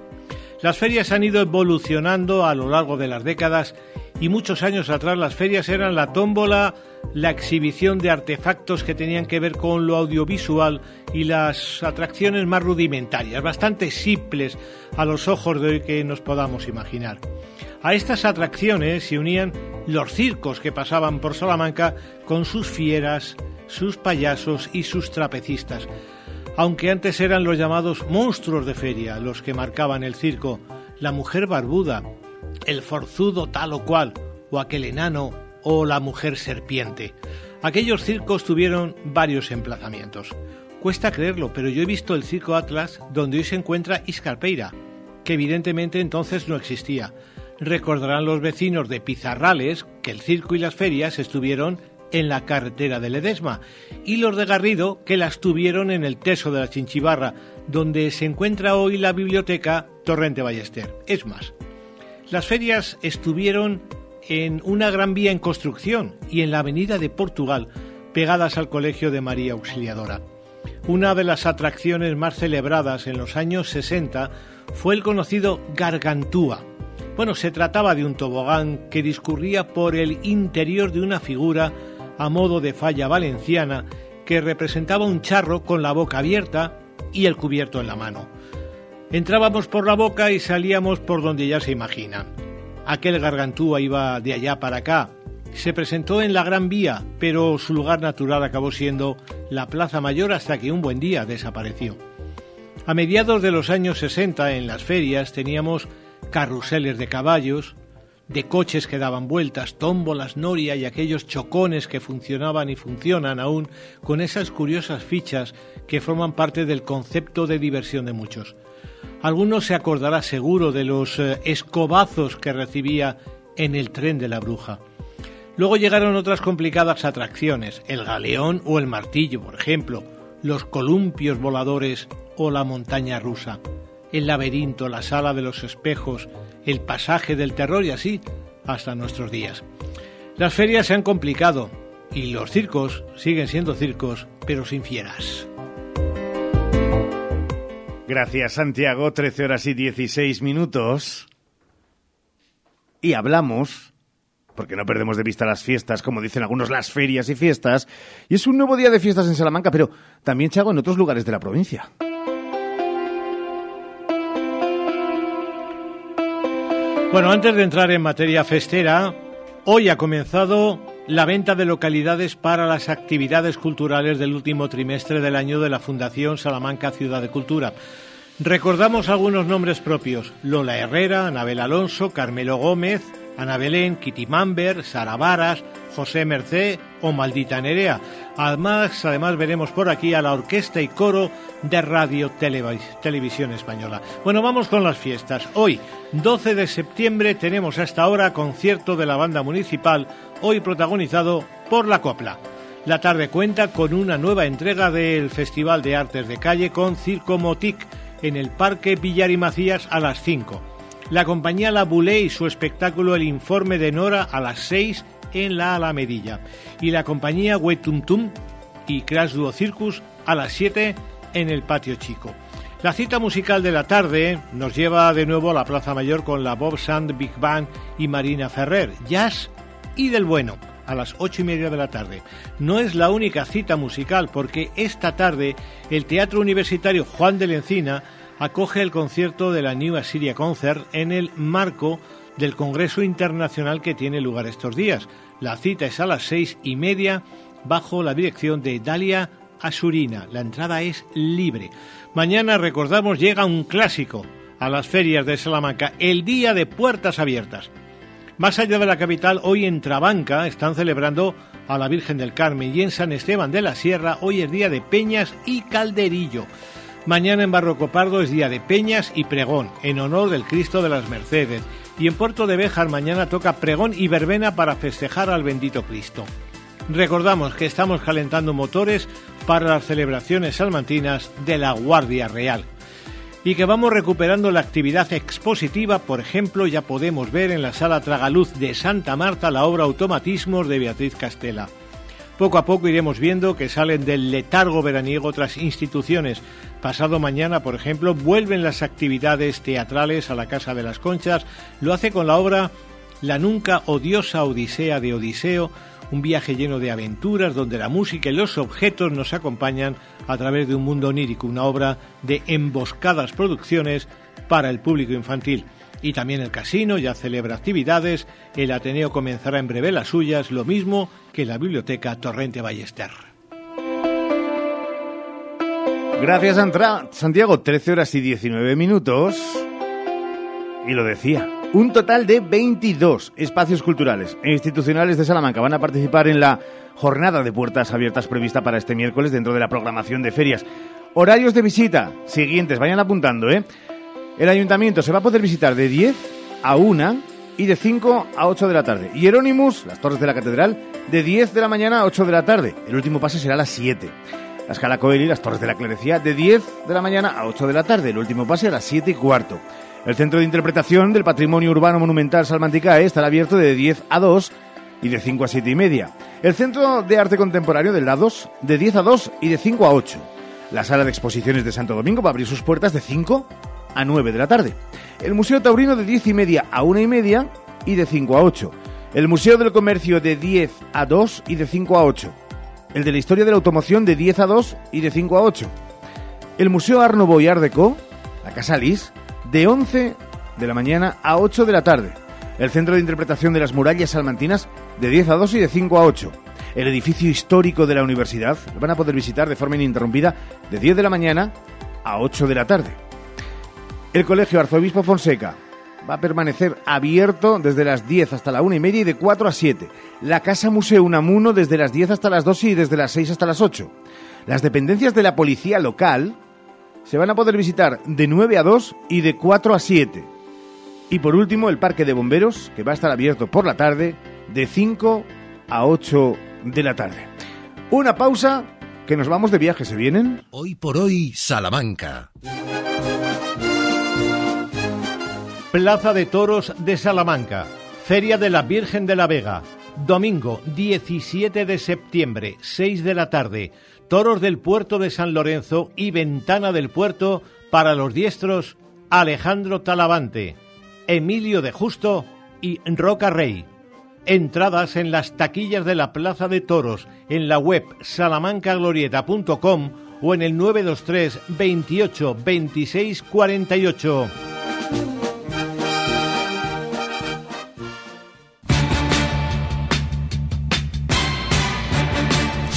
[SPEAKER 8] Las ferias han ido evolucionando a lo largo de las décadas y muchos años atrás las ferias eran la tómbola, la exhibición de artefactos que tenían que ver con lo audiovisual y las atracciones más rudimentarias, bastante simples a los ojos de hoy que nos podamos imaginar. A estas atracciones se unían los circos que pasaban por Salamanca con sus fieras, sus payasos y sus trapecistas aunque antes eran los llamados monstruos de feria los que marcaban el circo, la mujer barbuda, el forzudo tal o cual, o aquel enano, o la mujer serpiente. Aquellos circos tuvieron varios emplazamientos. Cuesta creerlo, pero yo he visto el circo Atlas donde hoy se encuentra Iscarpeira, que evidentemente entonces no existía. Recordarán los vecinos de Pizarrales que el circo y las ferias estuvieron en la carretera de Ledesma y los de Garrido que las tuvieron en el Teso de la Chinchibarra, donde se encuentra hoy la biblioteca Torrente Ballester. Es más, las ferias estuvieron en una gran vía en construcción y en la avenida de Portugal, pegadas al Colegio de María Auxiliadora. Una de las atracciones más celebradas en los años 60 fue el conocido Gargantúa. Bueno, se trataba de un tobogán que discurría por el interior de una figura a modo de falla valenciana que representaba un charro con la boca abierta y el cubierto en la mano. Entrábamos por la boca y salíamos por donde ya se imaginan. Aquel gargantúa iba de allá para acá. Se presentó en la Gran Vía, pero su lugar natural acabó siendo la Plaza Mayor hasta que un buen día desapareció. A mediados de los años 60 en las ferias teníamos carruseles de caballos, de coches que daban vueltas, tómbolas, noria y aquellos chocones que funcionaban y funcionan aún con esas curiosas fichas que forman parte del concepto de diversión de muchos. Algunos se acordará seguro de los eh, escobazos que recibía en el tren de la bruja. Luego llegaron otras complicadas atracciones, el galeón o el martillo, por ejemplo, los columpios voladores o la montaña rusa el laberinto, la sala de los espejos, el pasaje del terror y así hasta nuestros días. Las ferias se han complicado y los circos siguen siendo circos, pero sin fieras.
[SPEAKER 3] Gracias, Santiago. 13 horas y 16 minutos. Y hablamos, porque no perdemos de vista las fiestas, como dicen algunos, las ferias y fiestas. Y es un nuevo día de fiestas en Salamanca, pero también, Chago, en otros lugares de la provincia.
[SPEAKER 8] Bueno, antes de entrar en materia festera, hoy ha comenzado la venta de localidades para las actividades culturales del último trimestre del año de la Fundación Salamanca Ciudad de Cultura. Recordamos algunos nombres propios: Lola Herrera, Anabel Alonso, Carmelo Gómez, Ana Belén, Kitty Mamber, Sara Varas, José Mercé o Maldita Nerea. Además, además veremos por aquí a la orquesta y coro de Radio Televisión Española. Bueno, vamos con las fiestas. Hoy, 12 de septiembre, tenemos hasta ahora concierto de la banda municipal, hoy protagonizado por La Copla. La tarde cuenta con una nueva entrega del Festival de Artes de Calle con Circo Motic en el Parque Villar y Macías a las 5 la compañía La Boulé y su espectáculo El Informe de Nora a las 6 en la Alamedilla y la compañía Wetumtum y Crash Duo Circus a las 7 en el Patio Chico. La cita musical de la tarde nos lleva de nuevo a la Plaza Mayor con la Bob Sand Big Band y Marina Ferrer, jazz y del bueno, a las ocho y media de la tarde. No es la única cita musical porque esta tarde el Teatro Universitario Juan de la Encina acoge el concierto de la New Assyria Concert en el marco del Congreso Internacional que tiene lugar estos días. La cita es a las seis y media bajo la dirección de Dalia Asurina. La entrada es libre. Mañana, recordamos, llega un clásico a las ferias de Salamanca, el Día de Puertas Abiertas. Más allá de la capital, hoy en Trabanca están celebrando a la Virgen del Carmen y en San Esteban de la Sierra hoy es día de Peñas y Calderillo. Mañana en Barroco Pardo es día de Peñas y Pregón, en honor del Cristo de las Mercedes. Y en Puerto de Béjar mañana toca Pregón y Verbena para festejar al bendito Cristo. Recordamos que estamos calentando motores para las celebraciones salmantinas de la Guardia Real y que vamos recuperando la actividad expositiva, por ejemplo, ya podemos ver en la sala Tragaluz de Santa Marta la obra Automatismos de Beatriz Castela. Poco a poco iremos viendo que salen del letargo veraniego otras instituciones. Pasado mañana, por ejemplo, vuelven las actividades teatrales a la Casa de las Conchas. Lo hace con la obra La nunca odiosa Odisea de Odiseo, un viaje lleno de aventuras donde la música y los objetos nos acompañan a través de un mundo onírico, una obra de emboscadas producciones para el público infantil. Y también el casino ya celebra actividades, el Ateneo comenzará en breve las suyas, lo mismo que la Biblioteca Torrente Ballester.
[SPEAKER 3] Gracias, Antra. Santiago, 13 horas y 19 minutos. Y lo decía, un total de 22 espacios culturales e institucionales de Salamanca van a participar en la jornada de puertas abiertas prevista para este miércoles dentro de la programación de ferias. Horarios de visita siguientes, vayan apuntando, ¿eh? El ayuntamiento se va a poder visitar de 10 a 1 y de 5 a 8 de la tarde. Hieronymus, las torres de la catedral, de 10 de la mañana a 8 de la tarde. El último pase será a las 7. La escala Coeli, las torres de la clerecía, de 10 de la mañana a 8 de la tarde. El último pase a las 7 y cuarto. El Centro de Interpretación del Patrimonio Urbano Monumental Salmanticae estará abierto de 10 a 2 y de 5 a 7 y media. El Centro de Arte Contemporáneo del Lados de 10 a 2 y de 5 a 8. La Sala de Exposiciones de Santo Domingo va a abrir sus puertas de 5 a 9 de la tarde. El Museo Taurino de 10 y media a 1 y media y de 5 a 8. El Museo del Comercio de 10 a 2 y de 5 a 8. El de la Historia de la Automoción de 10 a 2 y de 5 a 8. El Museo Arnovo y Ardeco, la Casa Lis, de 11 de la mañana a 8 de la tarde. El Centro de Interpretación de las Murallas Salmantinas de 10 a 2 y de 5 a 8. El edificio histórico de la universidad lo van a poder visitar de forma ininterrumpida de 10 de la mañana a 8 de la tarde. El Colegio Arzobispo Fonseca va a permanecer abierto desde las 10 hasta la 1 y media y de 4 a 7. La Casa Museo Unamuno desde las 10 hasta las 2 y desde las 6 hasta las 8. Las dependencias de la policía local se van a poder visitar de 9 a 2 y de 4 a 7. Y por último, el Parque de Bomberos, que va a estar abierto por la tarde de 5 a 8 de la tarde. Una pausa, que nos vamos de viaje, ¿se vienen?
[SPEAKER 11] Hoy por hoy, Salamanca.
[SPEAKER 8] Plaza de Toros de Salamanca. Feria de la Virgen de la Vega. Domingo 17 de septiembre, 6 de la tarde toros del puerto de San Lorenzo y ventana del puerto para los diestros Alejandro Talavante, Emilio de Justo y Roca Rey. Entradas en las taquillas de la Plaza de Toros, en la web salamancaglorieta.com o en el 923 28 26 48.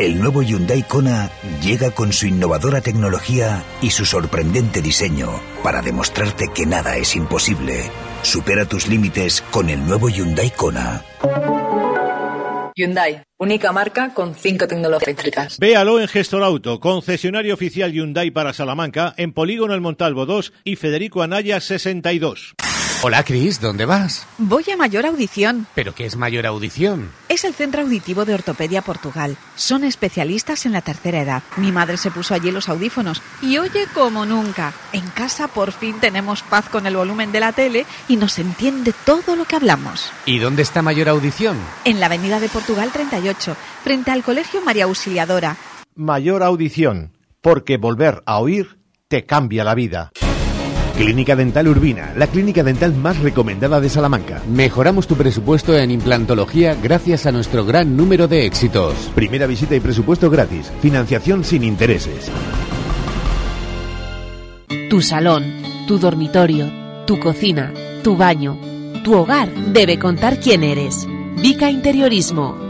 [SPEAKER 39] El nuevo Hyundai Kona llega con su innovadora tecnología y su sorprendente diseño para demostrarte que nada es imposible. Supera tus límites con el nuevo Hyundai Kona.
[SPEAKER 40] Hyundai, única marca con cinco tecnologías eléctricas.
[SPEAKER 8] Véalo en Gestor Auto, concesionario oficial Hyundai para Salamanca, en Polígono El Montalvo 2 y Federico Anaya 62.
[SPEAKER 32] Hola, Cris, ¿dónde vas?
[SPEAKER 41] Voy a Mayor Audición.
[SPEAKER 32] ¿Pero qué es Mayor Audición?
[SPEAKER 41] Es el Centro Auditivo de Ortopedia Portugal. Son especialistas en la tercera edad. Mi madre se puso allí los audífonos y oye como nunca. En casa por fin tenemos paz con el volumen de la tele y nos entiende todo lo que hablamos.
[SPEAKER 32] ¿Y dónde está Mayor Audición?
[SPEAKER 41] En la Avenida de Portugal 38, frente al Colegio María Auxiliadora.
[SPEAKER 8] Mayor Audición, porque volver a oír te cambia la vida.
[SPEAKER 3] Clínica Dental Urbina, la clínica dental más recomendada de Salamanca.
[SPEAKER 32] Mejoramos tu presupuesto en implantología gracias a nuestro gran número de éxitos.
[SPEAKER 3] Primera visita y presupuesto gratis. Financiación sin intereses.
[SPEAKER 42] Tu salón, tu dormitorio, tu cocina, tu baño, tu hogar debe contar quién eres. Vica Interiorismo.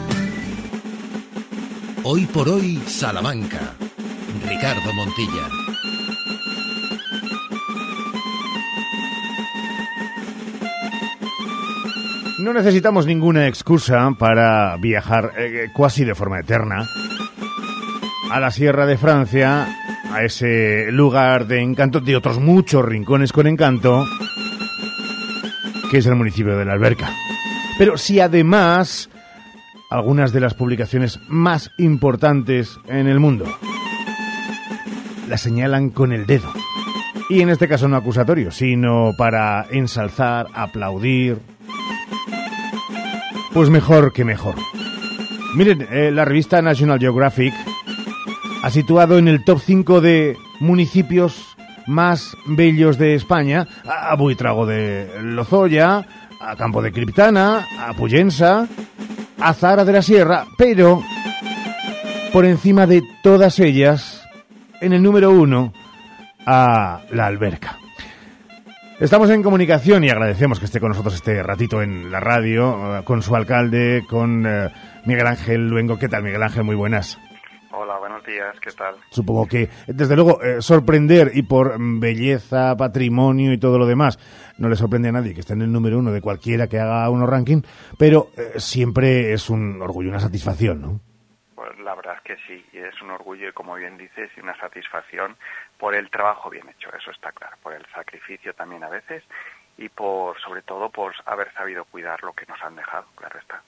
[SPEAKER 1] Hoy por hoy, Salamanca. Ricardo Montilla.
[SPEAKER 3] No necesitamos ninguna excusa para viajar eh, casi de forma eterna a la Sierra de Francia, a ese lugar de encanto, de otros muchos rincones con encanto, que es el municipio de la Alberca. Pero si además algunas de las publicaciones más importantes en el mundo la señalan con el dedo. Y en este caso no acusatorio, sino para ensalzar, aplaudir. Pues mejor que mejor. Miren, eh, la revista National Geographic ha situado en el top 5 de municipios más bellos de España a Buitrago de Lozoya, a Campo de Criptana, a Puyensa, a Zara de la Sierra, pero por encima de todas ellas, en el número uno, a la alberca. Estamos en comunicación y agradecemos que esté con nosotros este ratito en la radio, eh, con su alcalde, con eh, Miguel Ángel Luengo. ¿Qué tal, Miguel Ángel? Muy buenas.
[SPEAKER 43] Hola, buenos días, ¿qué tal?
[SPEAKER 3] Supongo que, desde luego, eh, sorprender y por belleza, patrimonio y todo lo demás, no le sorprende a nadie que esté en el número uno de cualquiera que haga uno ranking, pero eh, siempre es un orgullo, una satisfacción, ¿no?
[SPEAKER 43] Pues la verdad es que sí, y es un orgullo y como bien dices, una satisfacción por el trabajo bien hecho, eso está claro, por el sacrificio también a veces y por, sobre todo, por haber sabido cuidar lo que nos han dejado, claro está.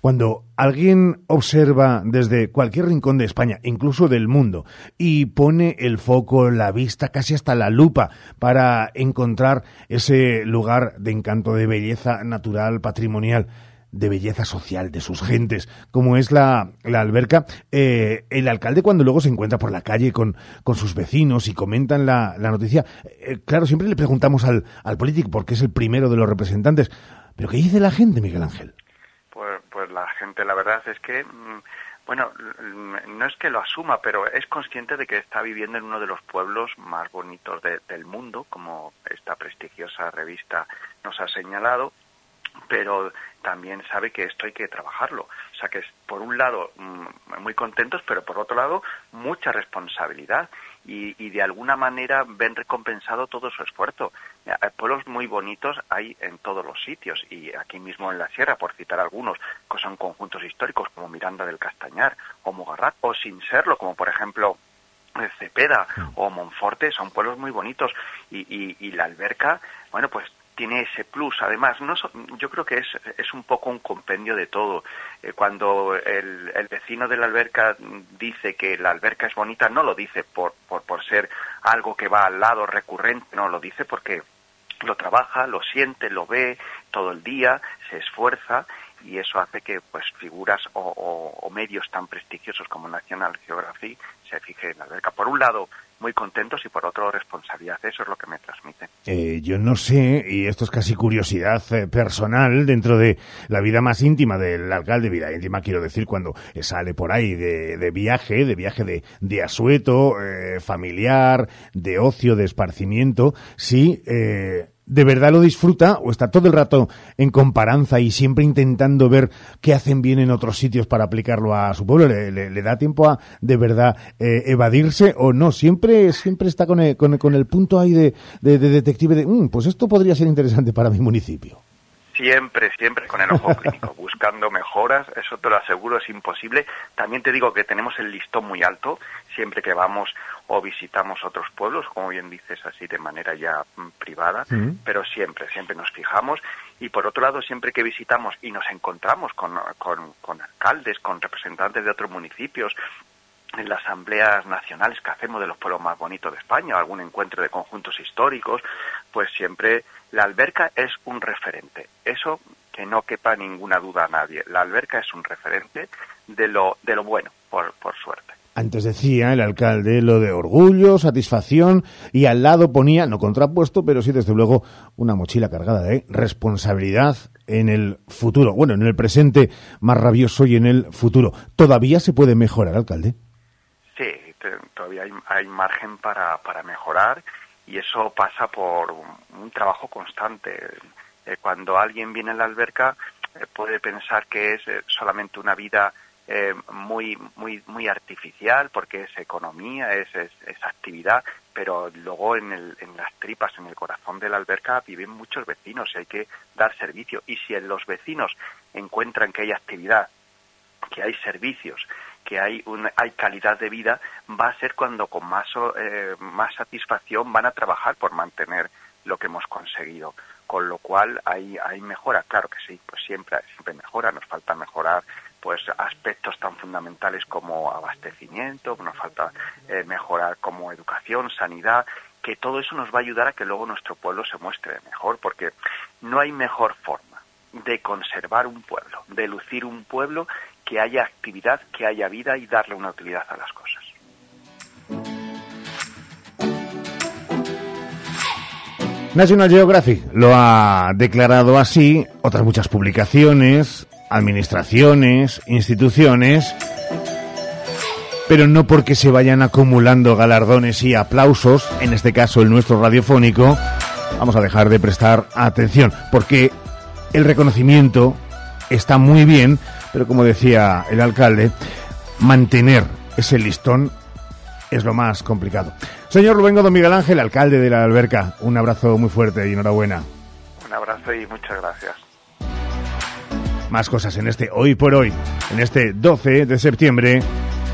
[SPEAKER 3] Cuando alguien observa desde cualquier rincón de España, incluso del mundo, y pone el foco, la vista, casi hasta la lupa, para encontrar ese lugar de encanto, de belleza natural, patrimonial, de belleza social de sus gentes, como es la, la alberca, eh, el alcalde cuando luego se encuentra por la calle con, con sus vecinos y comentan la, la noticia, eh, claro, siempre le preguntamos al, al político, porque es el primero de los representantes, pero ¿qué dice la gente, Miguel Ángel?
[SPEAKER 43] Pues la gente, la verdad es que, mm, bueno, no es que lo asuma, pero es consciente de que está viviendo en uno de los pueblos más bonitos del mundo, como esta prestigiosa revista nos ha señalado, pero también sabe que esto hay que trabajarlo. O sea que, por un lado, mm, muy contentos, pero por otro lado, mucha responsabilidad y, de alguna manera ven recompensado todo su esfuerzo. Hay pueblos muy bonitos hay en todos los sitios y aquí mismo en la sierra, por citar algunos, que son conjuntos históricos como Miranda del Castañar o Mogarrat, o sin serlo, como por ejemplo Cepeda o Monforte, son pueblos muy bonitos. Y, y la alberca, bueno, pues tiene ese plus. Además, no yo creo que es, es un poco un compendio de todo. Eh, cuando el, el, vecino de la alberca dice que la alberca es bonita, no lo dice por, por, por ser algo que va al lado recurrente, no, lo dice porque lo trabaja, lo siente, lo ve todo el día, se esfuerza y eso hace que pues figuras o, o medios tan prestigiosos como National Geographic se fijen en la alberca. Por un lado, muy contentos y por otro responsabilidad. Eso es lo que me transmite.
[SPEAKER 3] Eh, yo no sé, y esto es casi curiosidad eh, personal dentro de la vida más íntima del alcalde, vida íntima quiero decir cuando sale por ahí de, de viaje, de viaje de, de asueto, eh, familiar, de ocio, de esparcimiento, sí de verdad lo disfruta o está todo el rato en comparanza y siempre intentando ver qué hacen bien en otros sitios para aplicarlo a su pueblo? ¿Le, da tiempo a de verdad eh, evadirse o no? Siempre, siempre está con el, con el, punto ahí de, de, detective de, mm, pues esto podría ser interesante para mi municipio.
[SPEAKER 43] Siempre, siempre con el ojo clínico, buscando mejoras, eso te lo aseguro, es imposible. También te digo que tenemos el listón muy alto, siempre que vamos o visitamos otros pueblos, como bien dices, así de manera ya mm, privada, pero siempre, siempre nos fijamos. Y por otro lado, siempre que visitamos y nos encontramos con, con, con alcaldes, con representantes de otros municipios, en las asambleas nacionales que hacemos de los pueblos más bonitos de España, algún encuentro de conjuntos históricos, pues siempre la alberca es un referente. Eso que no quepa ninguna duda a nadie. La alberca es un referente de lo, de lo bueno, por, por suerte.
[SPEAKER 3] Antes decía el alcalde lo de orgullo, satisfacción y al lado ponía, no contrapuesto, pero sí desde luego una mochila cargada de responsabilidad en el futuro. Bueno, en el presente más rabioso y en el futuro. ¿Todavía se puede mejorar, alcalde?
[SPEAKER 43] Sí, todavía hay, margen para, para mejorar y eso pasa por un, trabajo constante. Eh, cuando alguien viene a la alberca eh, puede pensar que es eh, solamente una vida muy muy muy artificial porque es economía, es, es, actividad, pero luego en, el, en las tripas, en el corazón de la alberca viven muchos vecinos y hay que dar servicio. Y si en los vecinos encuentran que hay actividad, que hay servicios, que hay, hay calidad de vida, va a ser cuando con más, eh, más satisfacción van a trabajar por mantener lo que hemos conseguido. Con lo cual hay, hay mejora, claro que sí, pues siempre, siempre mejora, nos falta mejorar pues aspectos tan fundamentales como abastecimiento, nos falta eh, mejorar como educación, sanidad, que todo eso nos va a ayudar a que luego nuestro pueblo se muestre mejor, porque no hay mejor forma de conservar un pueblo, de lucir un pueblo que haya actividad, que haya vida y darle una utilidad a las cosas.
[SPEAKER 3] National Geographic lo ha declarado así, otras muchas publicaciones, administraciones, instituciones, pero no porque se vayan acumulando galardones y aplausos, en este caso el nuestro radiofónico, vamos a dejar de prestar atención, porque el reconocimiento está muy bien, pero como decía el alcalde, mantener ese listón es lo más complicado. Señor Luengo Don Miguel Ángel, alcalde de la Alberca, un abrazo muy fuerte y enhorabuena.
[SPEAKER 43] Un abrazo y muchas gracias.
[SPEAKER 3] Más cosas en este Hoy por Hoy, en este 12 de septiembre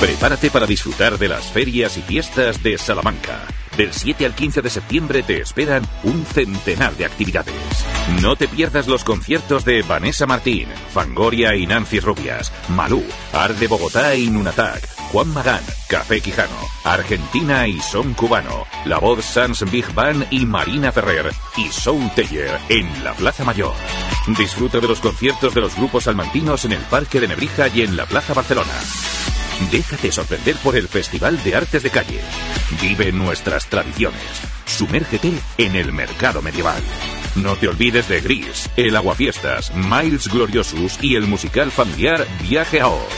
[SPEAKER 11] Prepárate para disfrutar de las ferias y fiestas de Salamanca. Del 7 al 15 de septiembre te esperan un centenar de actividades. No te pierdas los conciertos de Vanessa Martín, Fangoria y Nancy Rubias, Malú, Ar de Bogotá y Nunatak, Juan Magán, Café Quijano, Argentina y Son Cubano, La Voz Sans Big Band y Marina Ferrer y Soul Teller en la Plaza Mayor. Disfruta de los conciertos de los grupos salmantinos en el Parque de Nebrija y en la Plaza Barcelona. Déjate sorprender por el Festival de Artes de Calle. Vive nuestras tradiciones. Sumérgete en el mercado medieval. No te olvides de Gris, el Aguafiestas, Miles Gloriosus y el musical familiar Viaje a Or.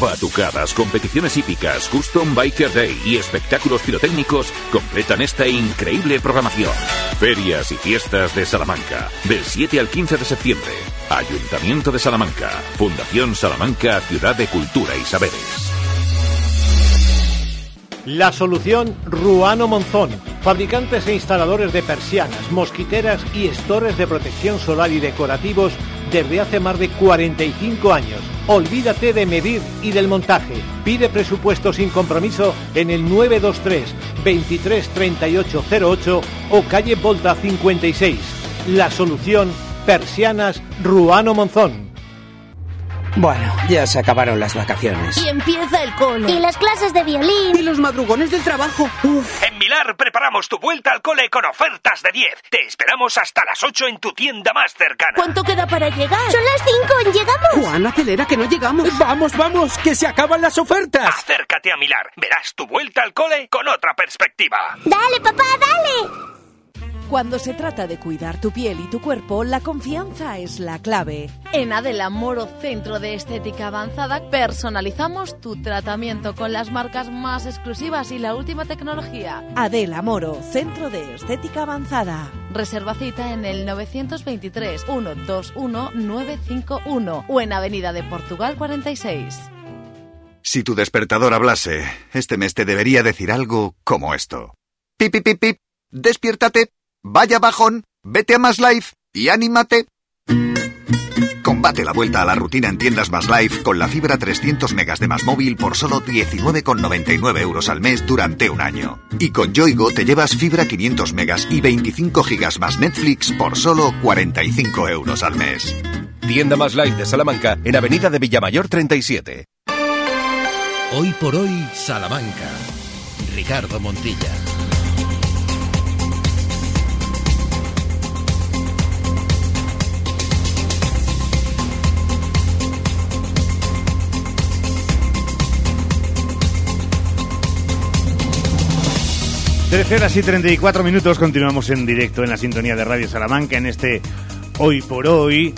[SPEAKER 11] Batucadas, competiciones hípicas, Custom Biker Day y espectáculos pirotécnicos completan esta increíble programación. Ferias y fiestas de Salamanca, del 7 al 15 de septiembre. Ayuntamiento de Salamanca, Fundación Salamanca, Ciudad de Cultura y Saberes.
[SPEAKER 8] La solución Ruano Monzón, fabricantes e instaladores de persianas, mosquiteras y estores de protección solar y decorativos desde hace más de 45 años. Olvídate de medir y del montaje. Pide presupuesto sin compromiso en el 923 23 o calle Volta 56. La solución Persianas Ruano Monzón.
[SPEAKER 44] Bueno, ya se acabaron las vacaciones.
[SPEAKER 45] Y empieza el cole.
[SPEAKER 46] Y las clases de violín.
[SPEAKER 44] Y los madrugones del trabajo.
[SPEAKER 47] Uf. En Milar preparamos tu vuelta al cole con ofertas de 10. Te esperamos hasta las 8 en tu tienda más cercana.
[SPEAKER 45] ¿Cuánto queda para llegar?
[SPEAKER 46] Son las 5, ¿llegamos?
[SPEAKER 44] Juan, acelera que no llegamos. Vamos, vamos, que se acaban las ofertas.
[SPEAKER 47] Acércate a Milar. Verás tu vuelta al cole con otra perspectiva.
[SPEAKER 46] Dale, papá, dale.
[SPEAKER 48] Cuando se trata de cuidar tu piel y tu cuerpo, la confianza es la clave.
[SPEAKER 49] En Adela Moro Centro de Estética Avanzada personalizamos tu tratamiento con las marcas más exclusivas y la última tecnología.
[SPEAKER 48] Adela Moro Centro de Estética Avanzada.
[SPEAKER 49] Reserva cita en el 923 121 951 o en Avenida de Portugal 46.
[SPEAKER 50] Si tu despertador hablase, este mes te debería decir algo como esto. Pip, pip, pip, pip. Despiértate. Vaya bajón, vete a Más Life y anímate. Combate la vuelta a la rutina en tiendas Más Life con la fibra 300 megas de Más Móvil por solo 19,99 euros al mes durante un año. Y con Yoigo te llevas fibra 500 megas y 25 gigas más Netflix por solo 45 euros al mes.
[SPEAKER 11] Tienda Más Life de Salamanca en Avenida de Villamayor 37. Hoy por hoy, Salamanca.
[SPEAKER 51] Ricardo Montilla.
[SPEAKER 3] Trece horas y 34 minutos, continuamos en directo en la sintonía de Radio Salamanca en este Hoy por Hoy.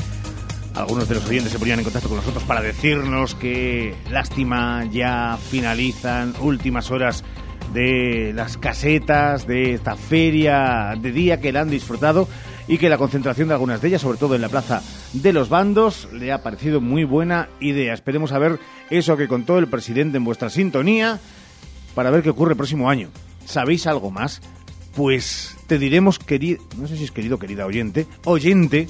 [SPEAKER 3] Algunos de los oyentes se ponían en contacto con nosotros para decirnos que lástima, ya finalizan últimas horas de las casetas, de esta feria de día que la han disfrutado y que la concentración de algunas de ellas, sobre todo en la plaza de los bandos, le ha parecido muy buena idea. Esperemos a ver eso que contó el presidente en vuestra sintonía para ver qué ocurre el próximo año. ¿Sabéis algo más? Pues te diremos, querido, no sé si es querido, querida oyente, oyente,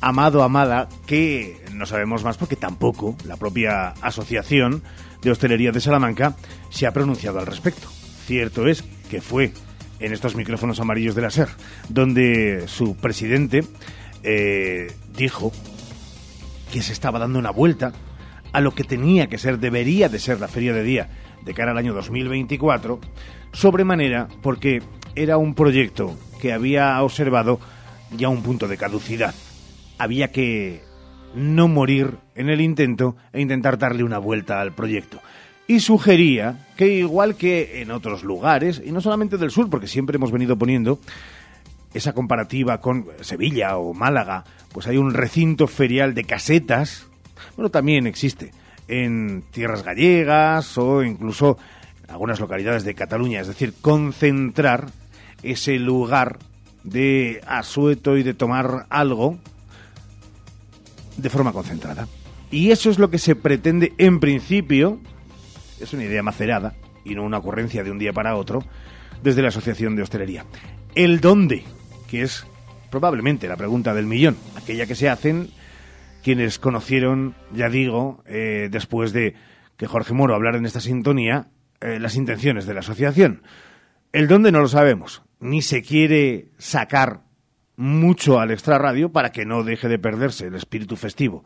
[SPEAKER 3] amado, amada, que no sabemos más porque tampoco la propia Asociación de Hostelería de Salamanca se ha pronunciado al respecto. Cierto es que fue en estos micrófonos amarillos de la SER, donde su presidente eh, dijo que se estaba dando una vuelta a lo que tenía que ser, debería de ser la feria de día de cara al año 2024, sobremanera porque era un proyecto que había observado ya un punto de caducidad. Había que no morir en el intento e intentar darle una vuelta al proyecto. Y sugería que igual que en otros lugares, y no solamente del sur, porque siempre hemos venido poniendo esa comparativa con Sevilla o Málaga, pues hay un recinto ferial de casetas, bueno, también existe en tierras gallegas o incluso en algunas localidades de Cataluña, es decir, concentrar ese lugar de asueto y de tomar algo de forma concentrada. Y eso es lo que se pretende en principio, es una idea macerada y no una ocurrencia de un día para otro, desde la Asociación de Hostelería. El dónde, que es probablemente la pregunta del millón, aquella que se hacen quienes conocieron, ya digo, eh, después de que Jorge Moro hablara en esta sintonía, eh, las intenciones de la asociación. El dónde no lo sabemos, ni se quiere sacar mucho al extrarradio para que no deje de perderse el espíritu festivo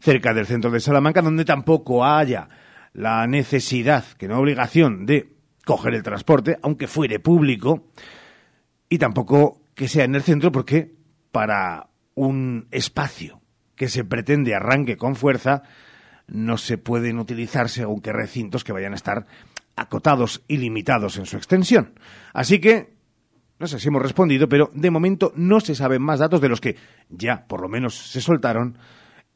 [SPEAKER 3] cerca del centro de Salamanca, donde tampoco haya la necesidad, que no obligación, de coger el transporte, aunque fuere público, y tampoco que sea en el centro, porque para un espacio que se pretende arranque con fuerza, no se pueden utilizar según qué recintos que vayan a estar acotados y limitados en su extensión. Así que, no sé si hemos respondido, pero de momento no se saben más datos de los que ya por lo menos se soltaron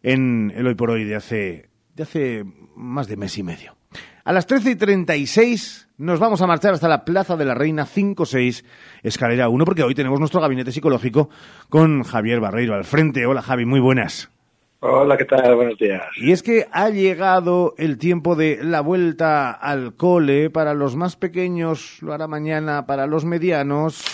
[SPEAKER 3] en el hoy por hoy de hace, de hace más de mes y medio. A las 13 y 36 nos vamos a marchar hasta la Plaza de la Reina 5-6, escalera 1, porque hoy tenemos nuestro gabinete psicológico con Javier Barreiro al frente. Hola Javi, muy buenas.
[SPEAKER 52] Hola, ¿qué tal? Buenos días.
[SPEAKER 3] Y es que ha llegado el tiempo de la vuelta al cole. Para los más pequeños lo hará mañana, para los medianos.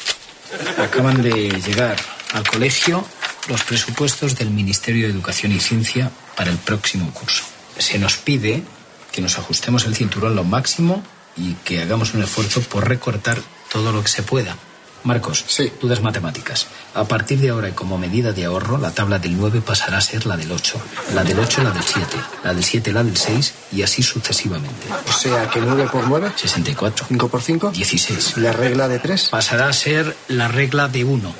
[SPEAKER 53] Acaban de llegar al colegio los presupuestos del Ministerio de Educación y Ciencia para el próximo curso. Se nos pide que nos ajustemos el cinturón lo máximo y que hagamos un esfuerzo por recortar todo lo que se pueda. Marcos, sí. tú das matemáticas. A partir de ahora y como medida de ahorro, la tabla del 9 pasará a ser la del 8, la del 8 la del 7, la del 7 la del 6 y así sucesivamente.
[SPEAKER 52] O sea que 9 por 9?
[SPEAKER 53] 64.
[SPEAKER 52] 5 por 5?
[SPEAKER 53] 16.
[SPEAKER 52] ¿La regla de 3?
[SPEAKER 53] Pasará a ser la regla de 1.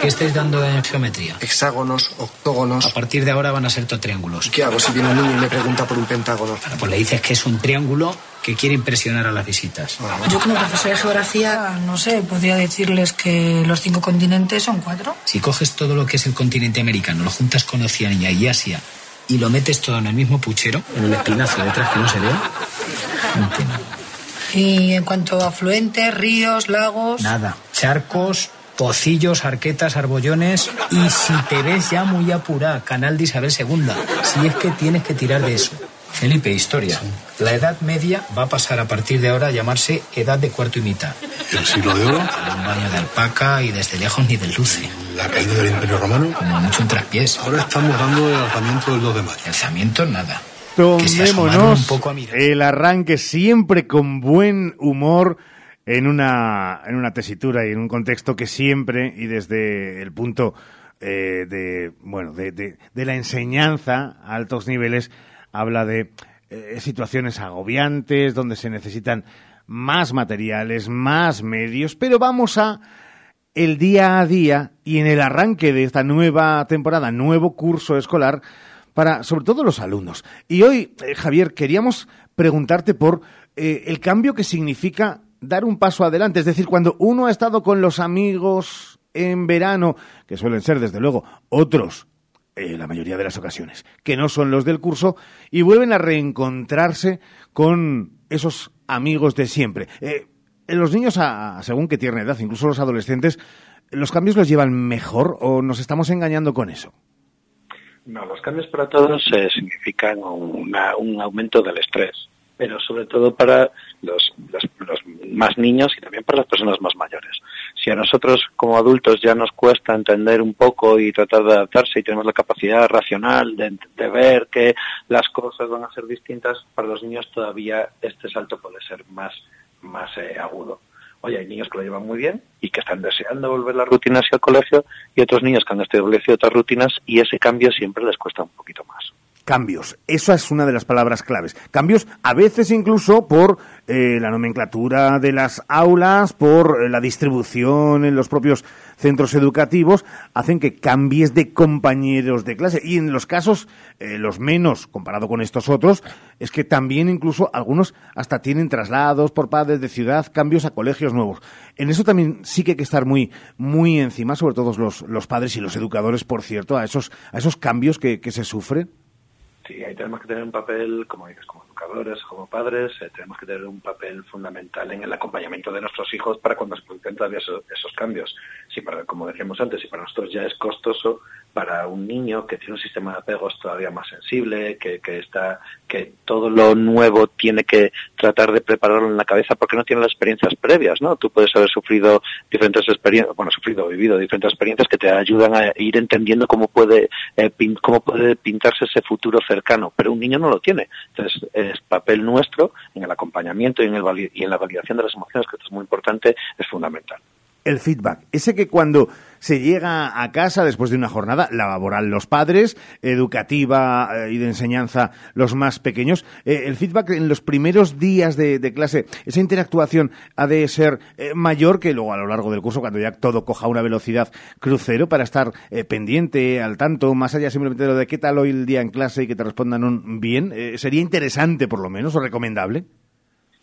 [SPEAKER 53] ¿Qué estáis dando en geometría?
[SPEAKER 52] Hexágonos, octógonos.
[SPEAKER 53] A partir de ahora van a ser todo triángulos.
[SPEAKER 52] ¿Qué hago si viene un niño y me pregunta por un pentágono?
[SPEAKER 53] Bueno, pues le dices que es un triángulo que quiere impresionar a las visitas.
[SPEAKER 54] Yo como profesor de geografía, no sé, podría decirles que los cinco continentes son cuatro.
[SPEAKER 53] Si coges todo lo que es el continente americano, lo juntas con Oceanía y Asia y lo metes todo en el mismo puchero, en el espinazo detrás que no se ve, un tema.
[SPEAKER 54] Y en cuanto a afluentes, ríos, lagos...
[SPEAKER 53] Nada. Charcos, pocillos, arquetas, arbollones y si te ves ya muy apurada, canal de Isabel II, si es que tienes que tirar de eso. Felipe, historia. La Edad Media va a pasar a partir de ahora a llamarse Edad de Cuarto y Mitad.
[SPEAKER 55] ¿El siglo de oro?
[SPEAKER 53] Un baño de alpaca y desde lejos ni de luce.
[SPEAKER 55] ¿La caída del Imperio Romano?
[SPEAKER 53] Como mucho un traspiés.
[SPEAKER 55] Ahora estamos dando el alzamiento del 2 de mayo.
[SPEAKER 53] Alzamiento nada.
[SPEAKER 3] Tomémonos un poco a el arranque siempre con buen humor en una, en una tesitura y en un contexto que siempre y desde el punto eh, de, bueno, de, de, de la enseñanza a altos niveles habla de eh, situaciones agobiantes, donde se necesitan más materiales, más medios, pero vamos a el día a día y en el arranque de esta nueva temporada, nuevo curso escolar, para sobre todo los alumnos. Y hoy, eh, Javier, queríamos preguntarte por eh, el cambio que significa dar un paso adelante. Es decir, cuando uno ha estado con los amigos en verano, que suelen ser desde luego otros eh, la mayoría de las ocasiones, que no son los del curso, y vuelven a reencontrarse con esos amigos de siempre. Eh, los niños, a, según qué tierna edad, incluso los adolescentes, ¿los cambios los llevan mejor o nos estamos engañando con eso?
[SPEAKER 51] No, los cambios para todos eh, significan un aumento del estrés pero sobre todo para los, los, más niños y también para las personas más mayores. Si a nosotros como adultos ya nos cuesta entender un poco y tratar de adaptarse y tenemos la capacidad racional de, ver que las cosas van a ser distintas, para los niños todavía este salto puede ser más, más eh, agudo. Oye, hay niños que lo llevan muy bien y que están deseando volver las rutinas y al colegio y otros niños que han establecido otras rutinas y ese cambio siempre les cuesta un poquito más
[SPEAKER 3] cambios. Esa es una de las palabras claves. Cambios a veces incluso por eh, la nomenclatura de las aulas, por eh, la distribución en los propios centros educativos, hacen que cambies de compañeros de clase. Y en los casos, eh, los menos, comparado con estos otros, es que también incluso algunos hasta tienen traslados por padres de ciudad, cambios a colegios nuevos. En eso también sí que hay que estar muy, muy encima, sobre todo los, los padres y los educadores, por cierto, a esos, a esos cambios que, que se sufren.
[SPEAKER 51] Sí, ahí tenemos que tener un papel, como dices, como como padres, eh, tenemos que tener un papel fundamental en el acompañamiento de nuestros hijos para cuando se producen todavía esos, esos cambios. Si para, como decíamos antes, si para nosotros ya es costoso, para un niño que tiene un sistema de apegos todavía más sensible, que, que, está, que todo lo nuevo tiene que tratar de prepararlo en la cabeza porque no tiene las experiencias previas, ¿no? Tú puedes haber sufrido diferentes experiencias, bueno, sufrido, vivido diferentes experiencias que te ayudan a ir entendiendo cómo puede, eh, cómo puede pintarse ese futuro cercano, pero un niño no lo tiene. Entonces, es papel nuestro en el acompañamiento y en, el, y en la validación de las emociones, que esto es muy importante, es fundamental
[SPEAKER 3] el feedback. Ese que cuando se llega a casa después de una jornada laboral los padres, educativa eh, y de enseñanza los más pequeños, eh, el feedback en los primeros días de, clase, esa interactuación ha de ser eh, mayor que luego a lo largo del curso cuando ya todo coja una velocidad crucero para estar pendiente, al tanto, más allá simplemente de lo de qué tal hoy el día en clase y que te respondan un bien. ¿Sería interesante por lo menos o recomendable?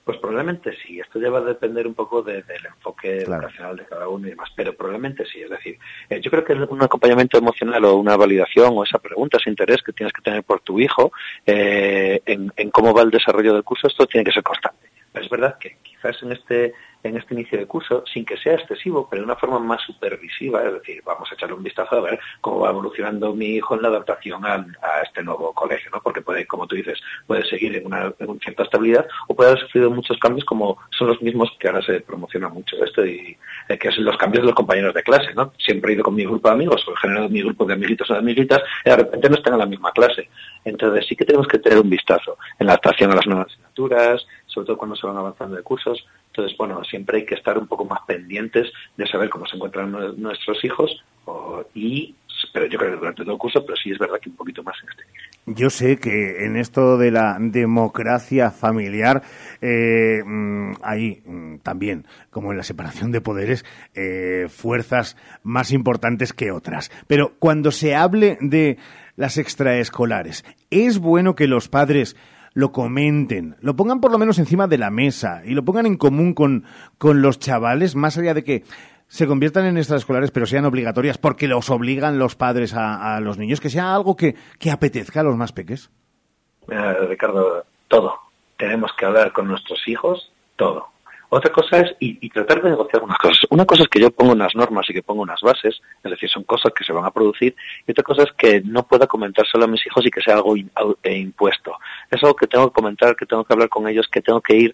[SPEAKER 51] Pues probablemente sí, esto ya va a depender un poco del enfoque educacional de cada uno y demás, pero probablemente sí, es decir, eh, yo creo que un acompañamiento emocional o una validación o esa pregunta, ese interés que tienes que tener por tu hijo eh, en, en, cómo va el desarrollo del curso, esto tiene que ser constante. Es verdad que quizás en este en este inicio de curso sin que sea excesivo, pero de una forma más supervisiva, es decir, vamos a echarle un vistazo a ver cómo va evolucionando mi hijo en la adaptación a, este nuevo colegio, ¿no? Porque puede, como tú dices, puede seguir en una, cierta estabilidad o puede haber sufrido muchos cambios como son los mismos que ahora se promociona mucho esto y eh, que es los cambios de los compañeros de clase, ¿no? Siempre he ido con mi grupo de amigos o he generado mi grupo de amiguitos o de amiguitas y de repente no están en la misma clase. Entonces sí que tenemos que tener un vistazo en la adaptación a las nuevas asignaturas, sobre todo cuando se van avanzando de cursos. Entonces, bueno, siempre hay que estar un poco más pendientes de saber cómo se encuentran nuestros hijos y pero yo creo que durante todo el curso, pero sí es verdad que un poquito más en este
[SPEAKER 3] Yo sé que en esto de la democracia familiar eh, mm, hay mm, también, como en la separación de poderes, eh, fuerzas más importantes que otras. Pero cuando se hable de las extraescolares, es bueno que los padres lo comenten, lo pongan por lo menos encima de la mesa y lo pongan en común con, con los chavales, más allá de que se conviertan en extraescolares, pero sean obligatorias porque los obligan los padres a, los niños, que sea algo que, que apetezca a los más peques?
[SPEAKER 51] Ricardo, todo. Tenemos que hablar con nuestros hijos, todo. Otra cosa es, y, tratar de negociar unas cosas. Una cosa es que yo pongo unas normas y que pongo unas bases, es decir, son cosas que se van a producir, y otra cosa es que no pueda comentar solo a mis hijos y que sea algo e impuesto. Es algo que tengo que comentar, que tengo que hablar con ellos, que tengo que ir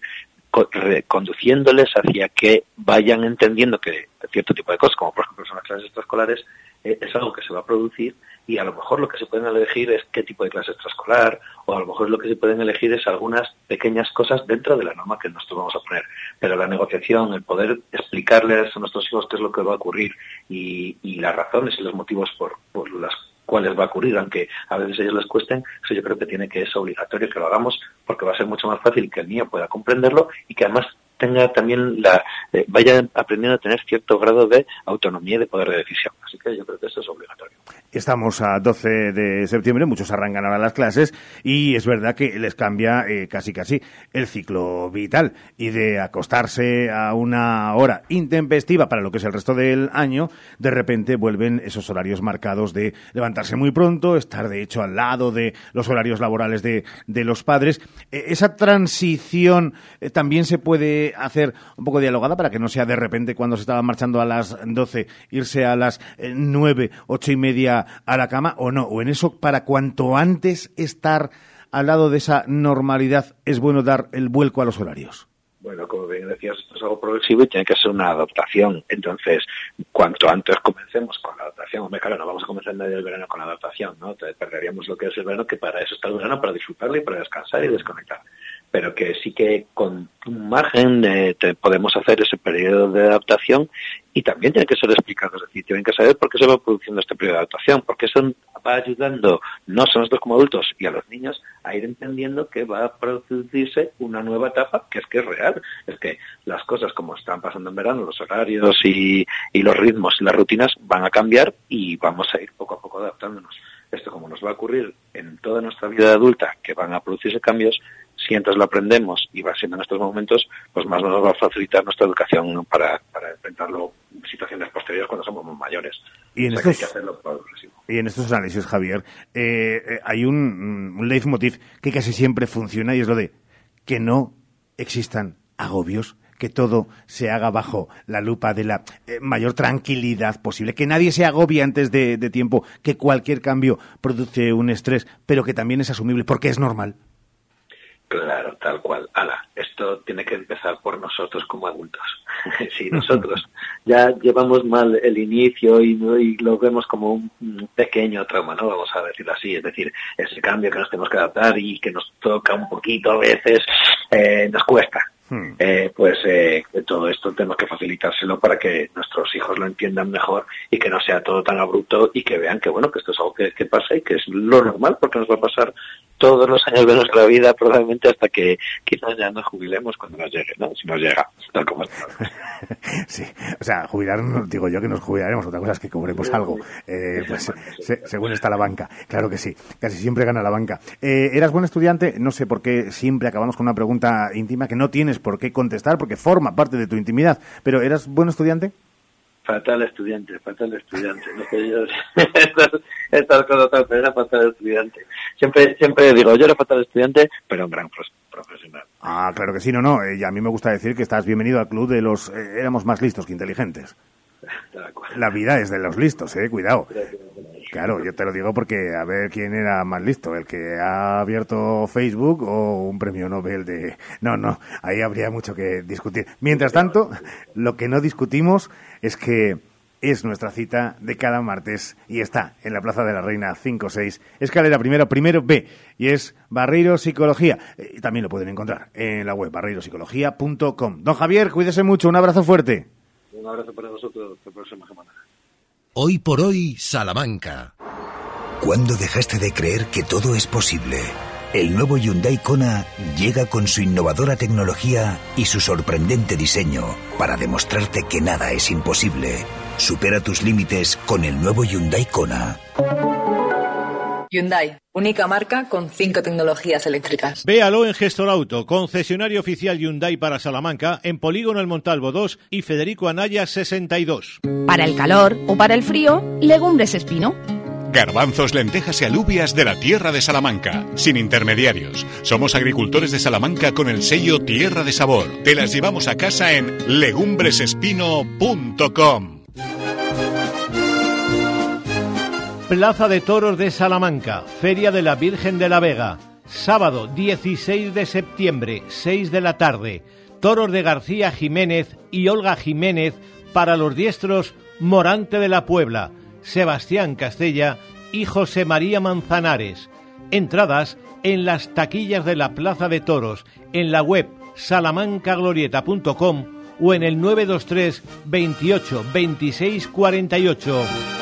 [SPEAKER 51] conduciéndoles hacia que vayan entendiendo que cierto tipo de cosas, como por ejemplo son las clases extraescolares, eh, es algo que se va a producir y a lo mejor lo que se pueden elegir es qué tipo de clase extraescolar o a lo mejor lo que se pueden elegir es algunas pequeñas cosas dentro de la norma que nosotros vamos a poner. Pero la negociación, el poder explicarles a nuestros hijos qué es lo que va a ocurrir y, las razones y los motivos por, por las cuáles va a ocurrir, aunque a veces ellos les cuesten, eso yo creo que tiene que es obligatorio que lo hagamos porque va a ser mucho más fácil que el niño pueda comprenderlo y que además tenga también la eh, vaya aprendiendo a tener cierto grado de autonomía y de poder de decisión. Así que yo creo que esto es obligatorio.
[SPEAKER 3] Estamos a 12 de septiembre, muchos arrancan ahora las clases y es verdad que les cambia eh, casi casi el ciclo vital y de acostarse a una hora intempestiva para lo que es el resto del año, de repente vuelven esos horarios marcados de levantarse muy pronto, estar de hecho al lado de los horarios laborales de, de los padres. Eh, esa transición eh, también se puede hacer un poco dialogada para que no sea de repente cuando se estaba marchando a las 12 irse a las 9, ocho y media a la cama o no, o en eso para cuanto antes estar al lado de esa normalidad es bueno dar el vuelco a los horarios.
[SPEAKER 51] Bueno, como bien decías, esto es algo progresivo y tiene que ser una adaptación. Entonces, cuanto antes comencemos con la adaptación, hombre, claro, no vamos a comenzar en medio del verano con la adaptación, ¿no? Perderíamos lo que es el verano, que para eso está el verano, para disfrutarlo y para descansar y desconectar pero que sí que con un margen eh, podemos hacer ese periodo de adaptación y también tiene que ser explicado, es decir, tienen que saber por qué se va produciendo este periodo de adaptación, porque eso va ayudando no solo a nosotros como adultos y a los niños a ir entendiendo que va a producirse una nueva etapa que es que es real, es que las cosas como están pasando en verano, los horarios y, los ritmos y las rutinas van a cambiar y vamos a ir poco a poco adaptándonos. Esto como nos va a ocurrir en toda nuestra vida adulta, que van a producirse cambios, si entonces lo aprendemos y va siendo en estos momentos, pues más nos va a facilitar nuestra educación para, para enfrentarlo en situaciones posteriores cuando somos mayores.
[SPEAKER 3] Y en, estos, y en estos análisis, Javier, eh, eh, hay un, un leitmotiv que casi siempre funciona y es lo de que no existan agobios que todo se haga bajo la lupa de la eh, mayor tranquilidad posible, que nadie se agobie antes de, de, tiempo, que cualquier cambio produce un estrés, pero que también es asumible porque es normal.
[SPEAKER 51] Claro, tal cual. Ala, esto tiene que empezar por nosotros como adultos. si nosotros ya llevamos mal el inicio y, y, lo vemos como un pequeño trauma, ¿no? Vamos a decirlo así, es decir, ese cambio que nos tenemos que adaptar y que nos toca un poquito a veces, eh, nos cuesta. Hmm. Eh, pues eh, todo esto tenemos que facilitárselo para que nuestros hijos lo entiendan mejor y que no sea todo tan abrupto y que vean que bueno que esto es algo que, que pasa y que es lo normal porque nos va a pasar todos los años de nuestra vida probablemente hasta que quizás ya nos jubilemos cuando nos llegue, ¿no? Si nos llega, tal como
[SPEAKER 3] Sí, o sea, jubilar, digo yo que nos jubilaremos, otra cosa es que cobremos algo, eh, pues se, según está la banca, claro que sí, casi siempre gana la banca. Eh, ¿Eras buen estudiante? No sé por qué siempre acabamos con una pregunta íntima que no tienes por qué contestar porque forma parte de tu intimidad, pero ¿eras buen estudiante?
[SPEAKER 51] fatal estudiante, fatal estudiante. No sé yo, estas, estas cosas tal, pero era fatal estudiante. Siempre, siempre digo, yo era fatal estudiante, pero un gran profesional.
[SPEAKER 3] Ah, claro que sí, no, no. Y a mí me gusta decir que estás bienvenido al club de los... Eh, éramos más listos que inteligentes. La vida es de los listos, eh, cuidado. Claro, yo te lo digo porque a ver quién era más listo, el que ha abierto Facebook o un premio Nobel de... No, no, ahí habría mucho que discutir. Mientras tanto, lo que no discutimos es que es nuestra cita de cada martes y está en la Plaza de la Reina 5-6, escalera primero, primero B, y es Barreiro Psicología. Y también lo pueden encontrar en la web barreiropsicología.com. Don Javier, cuídese mucho, un abrazo fuerte.
[SPEAKER 51] Un abrazo para vosotros la próxima semana.
[SPEAKER 1] Hoy por hoy, Salamanca.
[SPEAKER 56] ¿Cuándo dejaste de creer que todo es posible? El nuevo Hyundai Kona llega con su innovadora tecnología y su sorprendente diseño para demostrarte que nada es imposible. Supera tus límites con el nuevo Hyundai Kona.
[SPEAKER 57] Hyundai, única marca con cinco tecnologías eléctricas.
[SPEAKER 8] Véalo en Gestor Auto, concesionario oficial Hyundai para Salamanca, en Polígono El Montalvo 2 y Federico Anaya 62.
[SPEAKER 58] Para el calor o para el frío, legumbres espino.
[SPEAKER 59] Garbanzos, lentejas y alubias de la tierra de Salamanca, sin intermediarios. Somos agricultores de Salamanca con el sello Tierra de Sabor. Te las llevamos a casa en legumbresespino.com.
[SPEAKER 8] Plaza de Toros de Salamanca, Feria de la Virgen de la Vega. Sábado 16 de septiembre, 6 de la tarde. Toros de García Jiménez y Olga Jiménez para los diestros Morante de la Puebla, Sebastián Castella y José María Manzanares. Entradas en las taquillas de la Plaza de Toros, en la web salamancaglorieta.com o en el 923 28 26 48.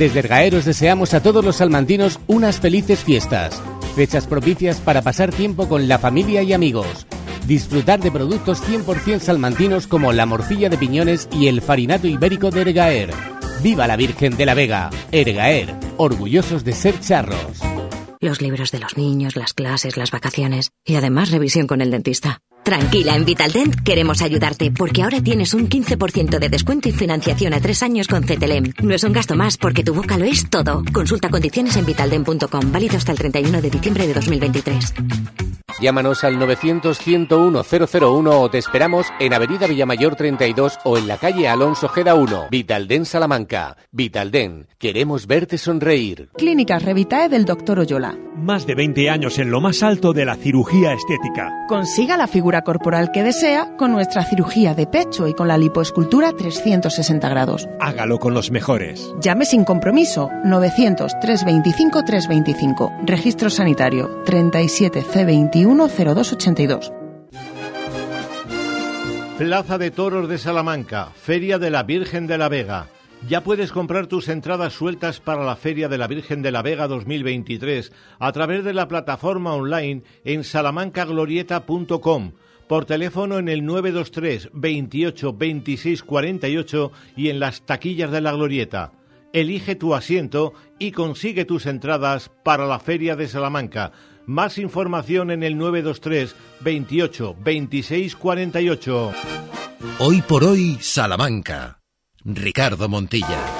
[SPEAKER 60] Desde Ergaeros deseamos a todos los salmantinos unas felices fiestas, fechas propicias para pasar tiempo con la familia y amigos, disfrutar de productos 100% salmantinos como la morcilla de piñones y el farinato ibérico de Ergaer. ¡Viva la Virgen de la Vega! Ergaer, orgullosos de ser charros.
[SPEAKER 61] Los libros de los niños, las clases, las vacaciones y además revisión con el dentista. Tranquila, en Vitaldent queremos ayudarte porque ahora tienes un 15% de descuento y financiación a tres años con CTLM. No es un gasto más porque tu boca lo es todo. Consulta condiciones en vitaldent.com, válido hasta el 31 de diciembre de 2023.
[SPEAKER 60] Llámanos al 900-101-001 o te esperamos en Avenida Villamayor 32 o en la calle Alonso Geda 1. Vitalden Salamanca. Vitalden, queremos verte sonreír.
[SPEAKER 62] Clínicas Revitae del Dr. Oyola.
[SPEAKER 63] Más de 20 años en lo más alto de la cirugía estética.
[SPEAKER 62] Consiga la figura corporal que desea con nuestra cirugía de pecho y con la lipoescultura 360 grados.
[SPEAKER 63] Hágalo con los mejores.
[SPEAKER 62] Llame sin compromiso 900-325-325. Registro sanitario 37C210282.
[SPEAKER 8] Plaza de Toros de Salamanca, Feria de la Virgen de la Vega. Ya puedes comprar tus entradas sueltas para la Feria de la Virgen de la Vega 2023 a través de la plataforma online en salamancaglorieta.com, por teléfono en el 923 28 26 48 y en las taquillas de la Glorieta. Elige tu asiento y consigue tus entradas para la Feria de Salamanca. Más información en el 923 28 26 48.
[SPEAKER 1] Hoy por hoy, Salamanca. Ricardo Montilla.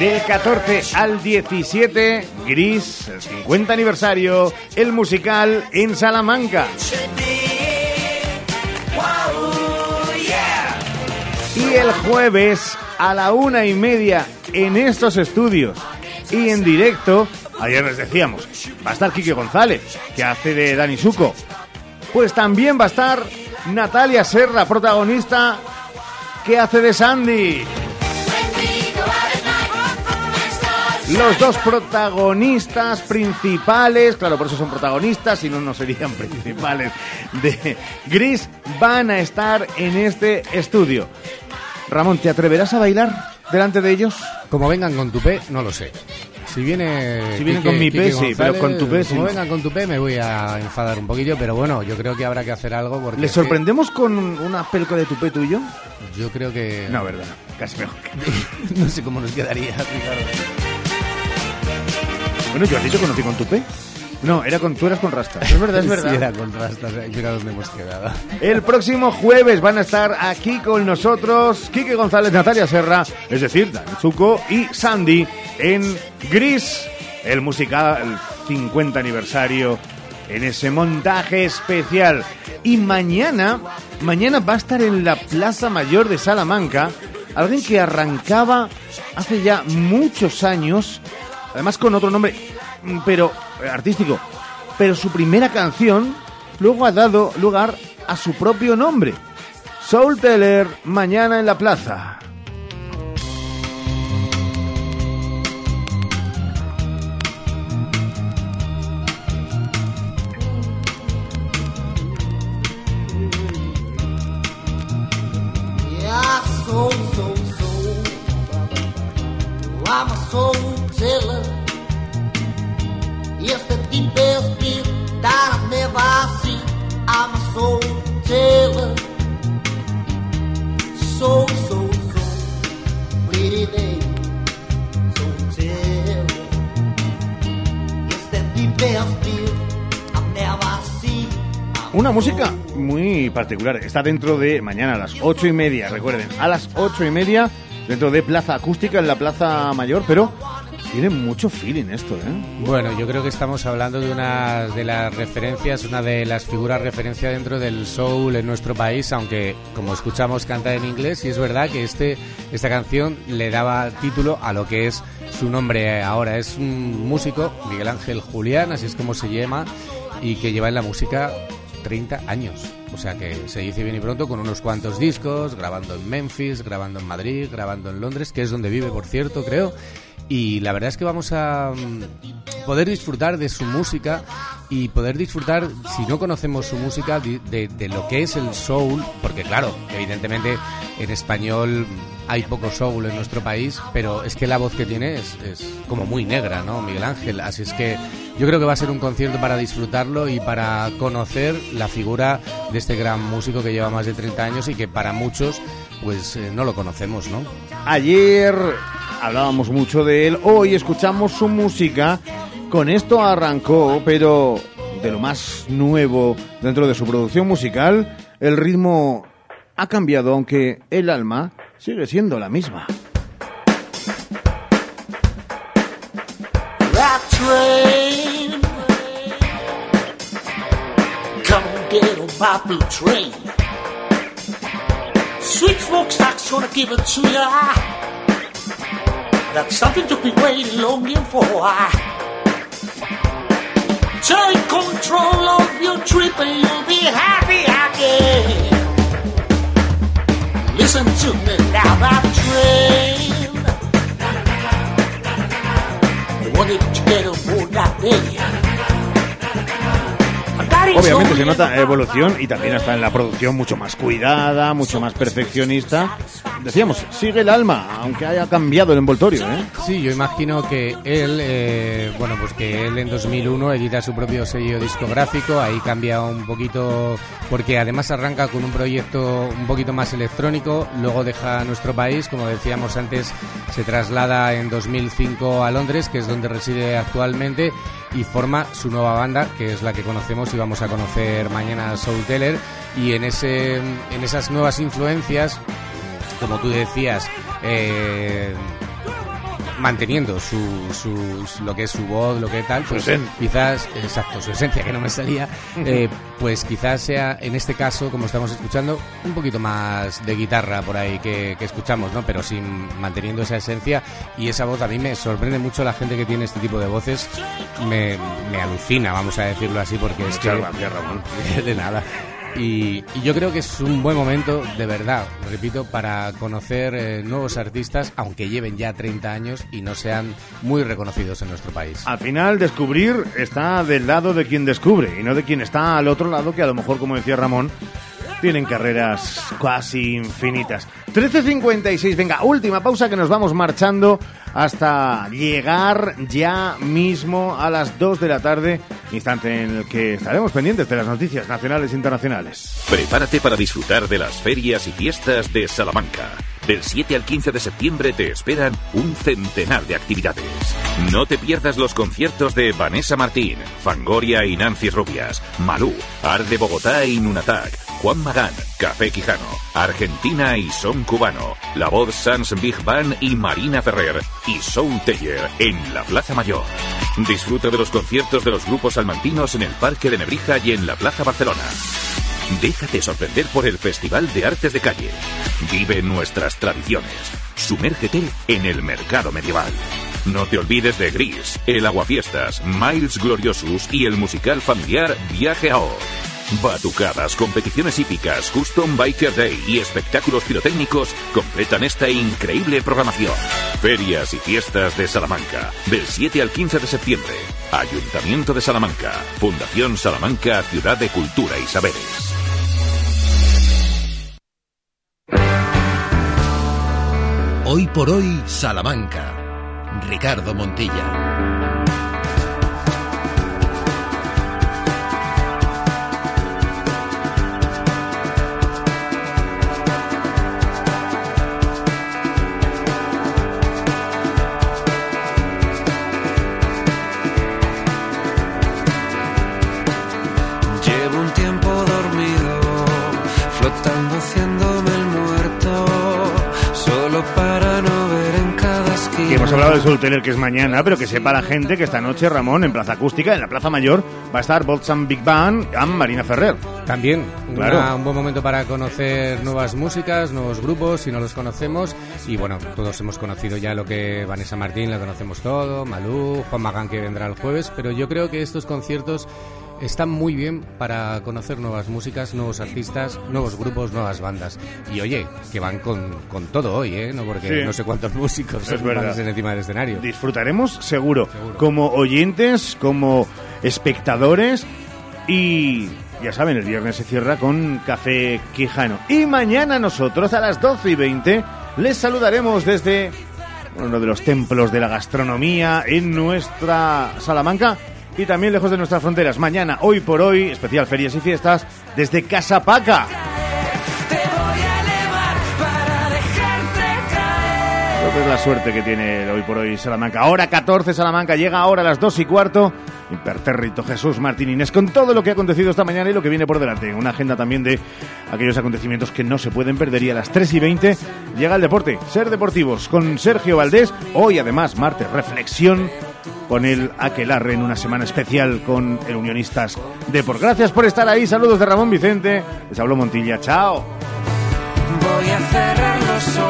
[SPEAKER 3] Del 14 al 17, Gris, el 50 aniversario, el musical en Salamanca. Y el jueves a la una y media en estos estudios y en directo, ayer les decíamos, va a estar Quique González, que hace de Dani Suco. Pues también va a estar Natalia Serra, protagonista, que hace de Sandy. Los dos protagonistas principales, claro, por eso son protagonistas, si no, no serían principales, de Gris, van a estar en este estudio. Ramón, ¿te atreverás a bailar delante de ellos?
[SPEAKER 18] Como vengan con tu P, no lo sé. Si viene.
[SPEAKER 3] Si vienen con mi P, sí, pero con tu P, sí.
[SPEAKER 18] Como vengan con tu P, me voy a enfadar un poquillo, pero bueno, yo creo que habrá que hacer algo porque.
[SPEAKER 3] ¿Les sorprendemos con una pelco de tu P tuyo?
[SPEAKER 18] Yo creo que.
[SPEAKER 3] No, verdad, casi mejor.
[SPEAKER 18] no sé cómo nos quedaría, Ricardo.
[SPEAKER 3] Bueno, yo a ti te conocí con tu P. No, era con, tú eras con rastas. Es verdad, es verdad.
[SPEAKER 18] sí, era con rastas. Mira dónde hemos quedado.
[SPEAKER 3] El próximo jueves van a estar aquí con nosotros Quique González, Natalia Serra, es decir, Dan Zuko y Sandy en Gris, el musical el 50 aniversario en ese montaje especial. Y mañana, mañana va a estar en la Plaza Mayor de Salamanca alguien que arrancaba hace ya muchos años, además con otro nombre, pero eh, artístico, pero su primera canción luego ha dado lugar a su propio nombre. Soul Teller, mañana en la plaza.
[SPEAKER 64] Soul I'm. Soul, soul, soul. Pretty never seen.
[SPEAKER 3] Una música muy particular. Está dentro de mañana a las ocho y media, recuerden, a las ocho y media, dentro de Plaza Acústica en la Plaza Mayor, pero Tiene mucho feeling esto, ¿eh?
[SPEAKER 18] Bueno, yo creo que estamos hablando de una de las referencias, una de las figuras referencia dentro del soul en nuestro país, aunque como escuchamos canta en inglés y es verdad que este esta canción le daba título a lo que es su nombre ahora. Es un músico, Miguel Ángel Julián, así es como se llama, y que lleva en la música 30 años. O sea que se dice bien y pronto con unos cuantos discos, grabando en Memphis, grabando en Madrid, grabando en Londres, que es donde vive, por cierto, creo. Y la verdad es que vamos a mm, poder disfrutar de su música y poder disfrutar, si no conocemos su música, de, de lo que es el soul, porque claro, evidentemente en español hay poco soul en nuestro país, pero es que la voz que tiene es, es, como muy negra, ¿no? Miguel Ángel. Así es que yo creo que va a ser un concierto para disfrutarlo y para conocer la figura de este gran músico que lleva más de 30 años y que para muchos pues eh, no lo conocemos, ¿no?
[SPEAKER 3] Ayer hablábamos mucho de él, hoy escuchamos su música. Con esto arrancó, pero de lo más nuevo dentro de su producción musical, el ritmo ha cambiado, aunque el alma sigue siendo la misma.
[SPEAKER 64] Sweet gonna give it to ya. That's something to be waiting, longing for. Take control of your trip and you'll be happy again. Listen to me now, that train. I wanted to get on board that day.
[SPEAKER 3] Obviamente se nota evolución y también está en la producción mucho más cuidada, mucho más perfeccionista. Decíamos, sigue el alma, aunque haya cambiado el envoltorio, ¿eh?
[SPEAKER 18] Sí, yo imagino que él, eh, bueno, pues que él en 2001 edita su propio sello discográfico, ahí cambia un poquito, porque además arranca con un proyecto un poquito más electrónico, luego deja nuestro país, como decíamos antes, se traslada en 2005 a Londres, que es donde reside actualmente, y forma su nueva banda, que es la que conocemos y vamos a conocer mañana Soul Teller. Y en, ese, en esas nuevas influencias, como tú decías, eh, manteniendo su, su, lo que es su voz, lo que tal, pues quizás, exacto, su esencia que no me salía, eh, pues quizás sea en este caso, como estamos escuchando, un poquito más de guitarra por ahí que, que escuchamos, ¿no? Pero sin manteniendo esa esencia y esa voz a mí me sorprende mucho la gente que tiene este tipo de voces, me, me alucina, vamos a decirlo así, porque es que de nada. Y, yo creo que es un buen momento, de verdad, repito, para conocer eh, nuevos artistas, aunque lleven ya 30 años y no sean muy reconocidos en nuestro país.
[SPEAKER 3] Al final, descubrir está del lado de quien descubre y no de quien está al otro lado, que a lo mejor, como decía Ramón, tienen carreras casi infinitas. 13.56, venga, última pausa que nos vamos marchando hasta llegar ya mismo a las 2 de la tarde, instante en el que estaremos pendientes de las noticias nacionales e internacionales.
[SPEAKER 11] Prepárate para disfrutar de las ferias y fiestas de Salamanca. Del 7 al 15 de septiembre te esperan un centenar de actividades. No te pierdas los conciertos de Vanessa Martín, Fangoria y Nancy Rubias, Malú, Ar de Bogotá y Nunatak, Juan Magán, Café Quijano, Argentina y Son Cubano, La Voz Sans Big Band y Marina Ferrer y Sound Teller en la Plaza Mayor. Disfruta de los conciertos de los grupos salmantinos en el Parque de Nebrija y en la Plaza Barcelona. Déjate sorprender por el Festival de Artes de Calle. Vive nuestras tradiciones. Sumérgete en el mercado medieval. No te olvides de Gris, el Aguafiestas, Miles Gloriosus y el musical familiar Viaje a Oz. Batucadas, competiciones hípicas, Custom Biker Day y espectáculos pirotécnicos completan esta increíble programación. Ferias y fiestas de Salamanca, del 7 al 15 de septiembre. Ayuntamiento de Salamanca, Fundación Salamanca, Ciudad de Cultura y Saberes.
[SPEAKER 65] Hoy por hoy, Salamanca. Ricardo Montilla.
[SPEAKER 3] Que hemos hemos hablado de Solteler, que es mañana, pero que sepa la gente que esta noche, Ramón, en Plaza Acústica, en la Plaza Mayor, va a estar Bolsam Big Band y Marina Ferrer.
[SPEAKER 18] También,
[SPEAKER 3] Claro.
[SPEAKER 18] una- un buen momento para conocer nuevas músicas, nuevos grupos, si no los conocemos. Y bueno, todos hemos conocido ya lo que Vanessa Martín, la conocemos todo, Malú, Juan Magán que vendrá el jueves, pero yo creo que estos conciertos están muy bien para conocer nuevas músicas, nuevos artistas, nuevos grupos, nuevas bandas. Y oye, que van con, con todo hoy, ¿eh? No porque
[SPEAKER 3] Sí.
[SPEAKER 18] no sé cuántos músicos
[SPEAKER 3] Es verdad.
[SPEAKER 18] encima del escenario.
[SPEAKER 3] Disfrutaremos seguro, como oyentes, como espectadores y ya saben, el viernes se cierra con Café Quijano. Y mañana nosotros a las 12 y 20 les saludaremos desde uno de los templos de la gastronomía en nuestra Salamanca y también lejos de nuestras fronteras. Mañana, hoy por hoy, especial ferias y fiestas desde Casa Paca. Creo que es la suerte que tiene hoy por hoy Salamanca. Ahora 14 Salamanca, llega ahora a las 2 y cuarto. Impertérrito Jesús Martín Inés con todo lo que ha acontecido esta mañana y lo que viene por delante. Una agenda también de aquellos acontecimientos que no se pueden perder. Y a las 3 y 20 llega el deporte, Ser Deportivos, con Sergio Valdés. Hoy además, martes, reflexión con el Aquelarre en una semana especial con el Unionistas Deport. Gracias por estar ahí. Saludos de Ramón Vicente. Les habló Montilla. Chao.
[SPEAKER 66] Voy a cerrar los ojos.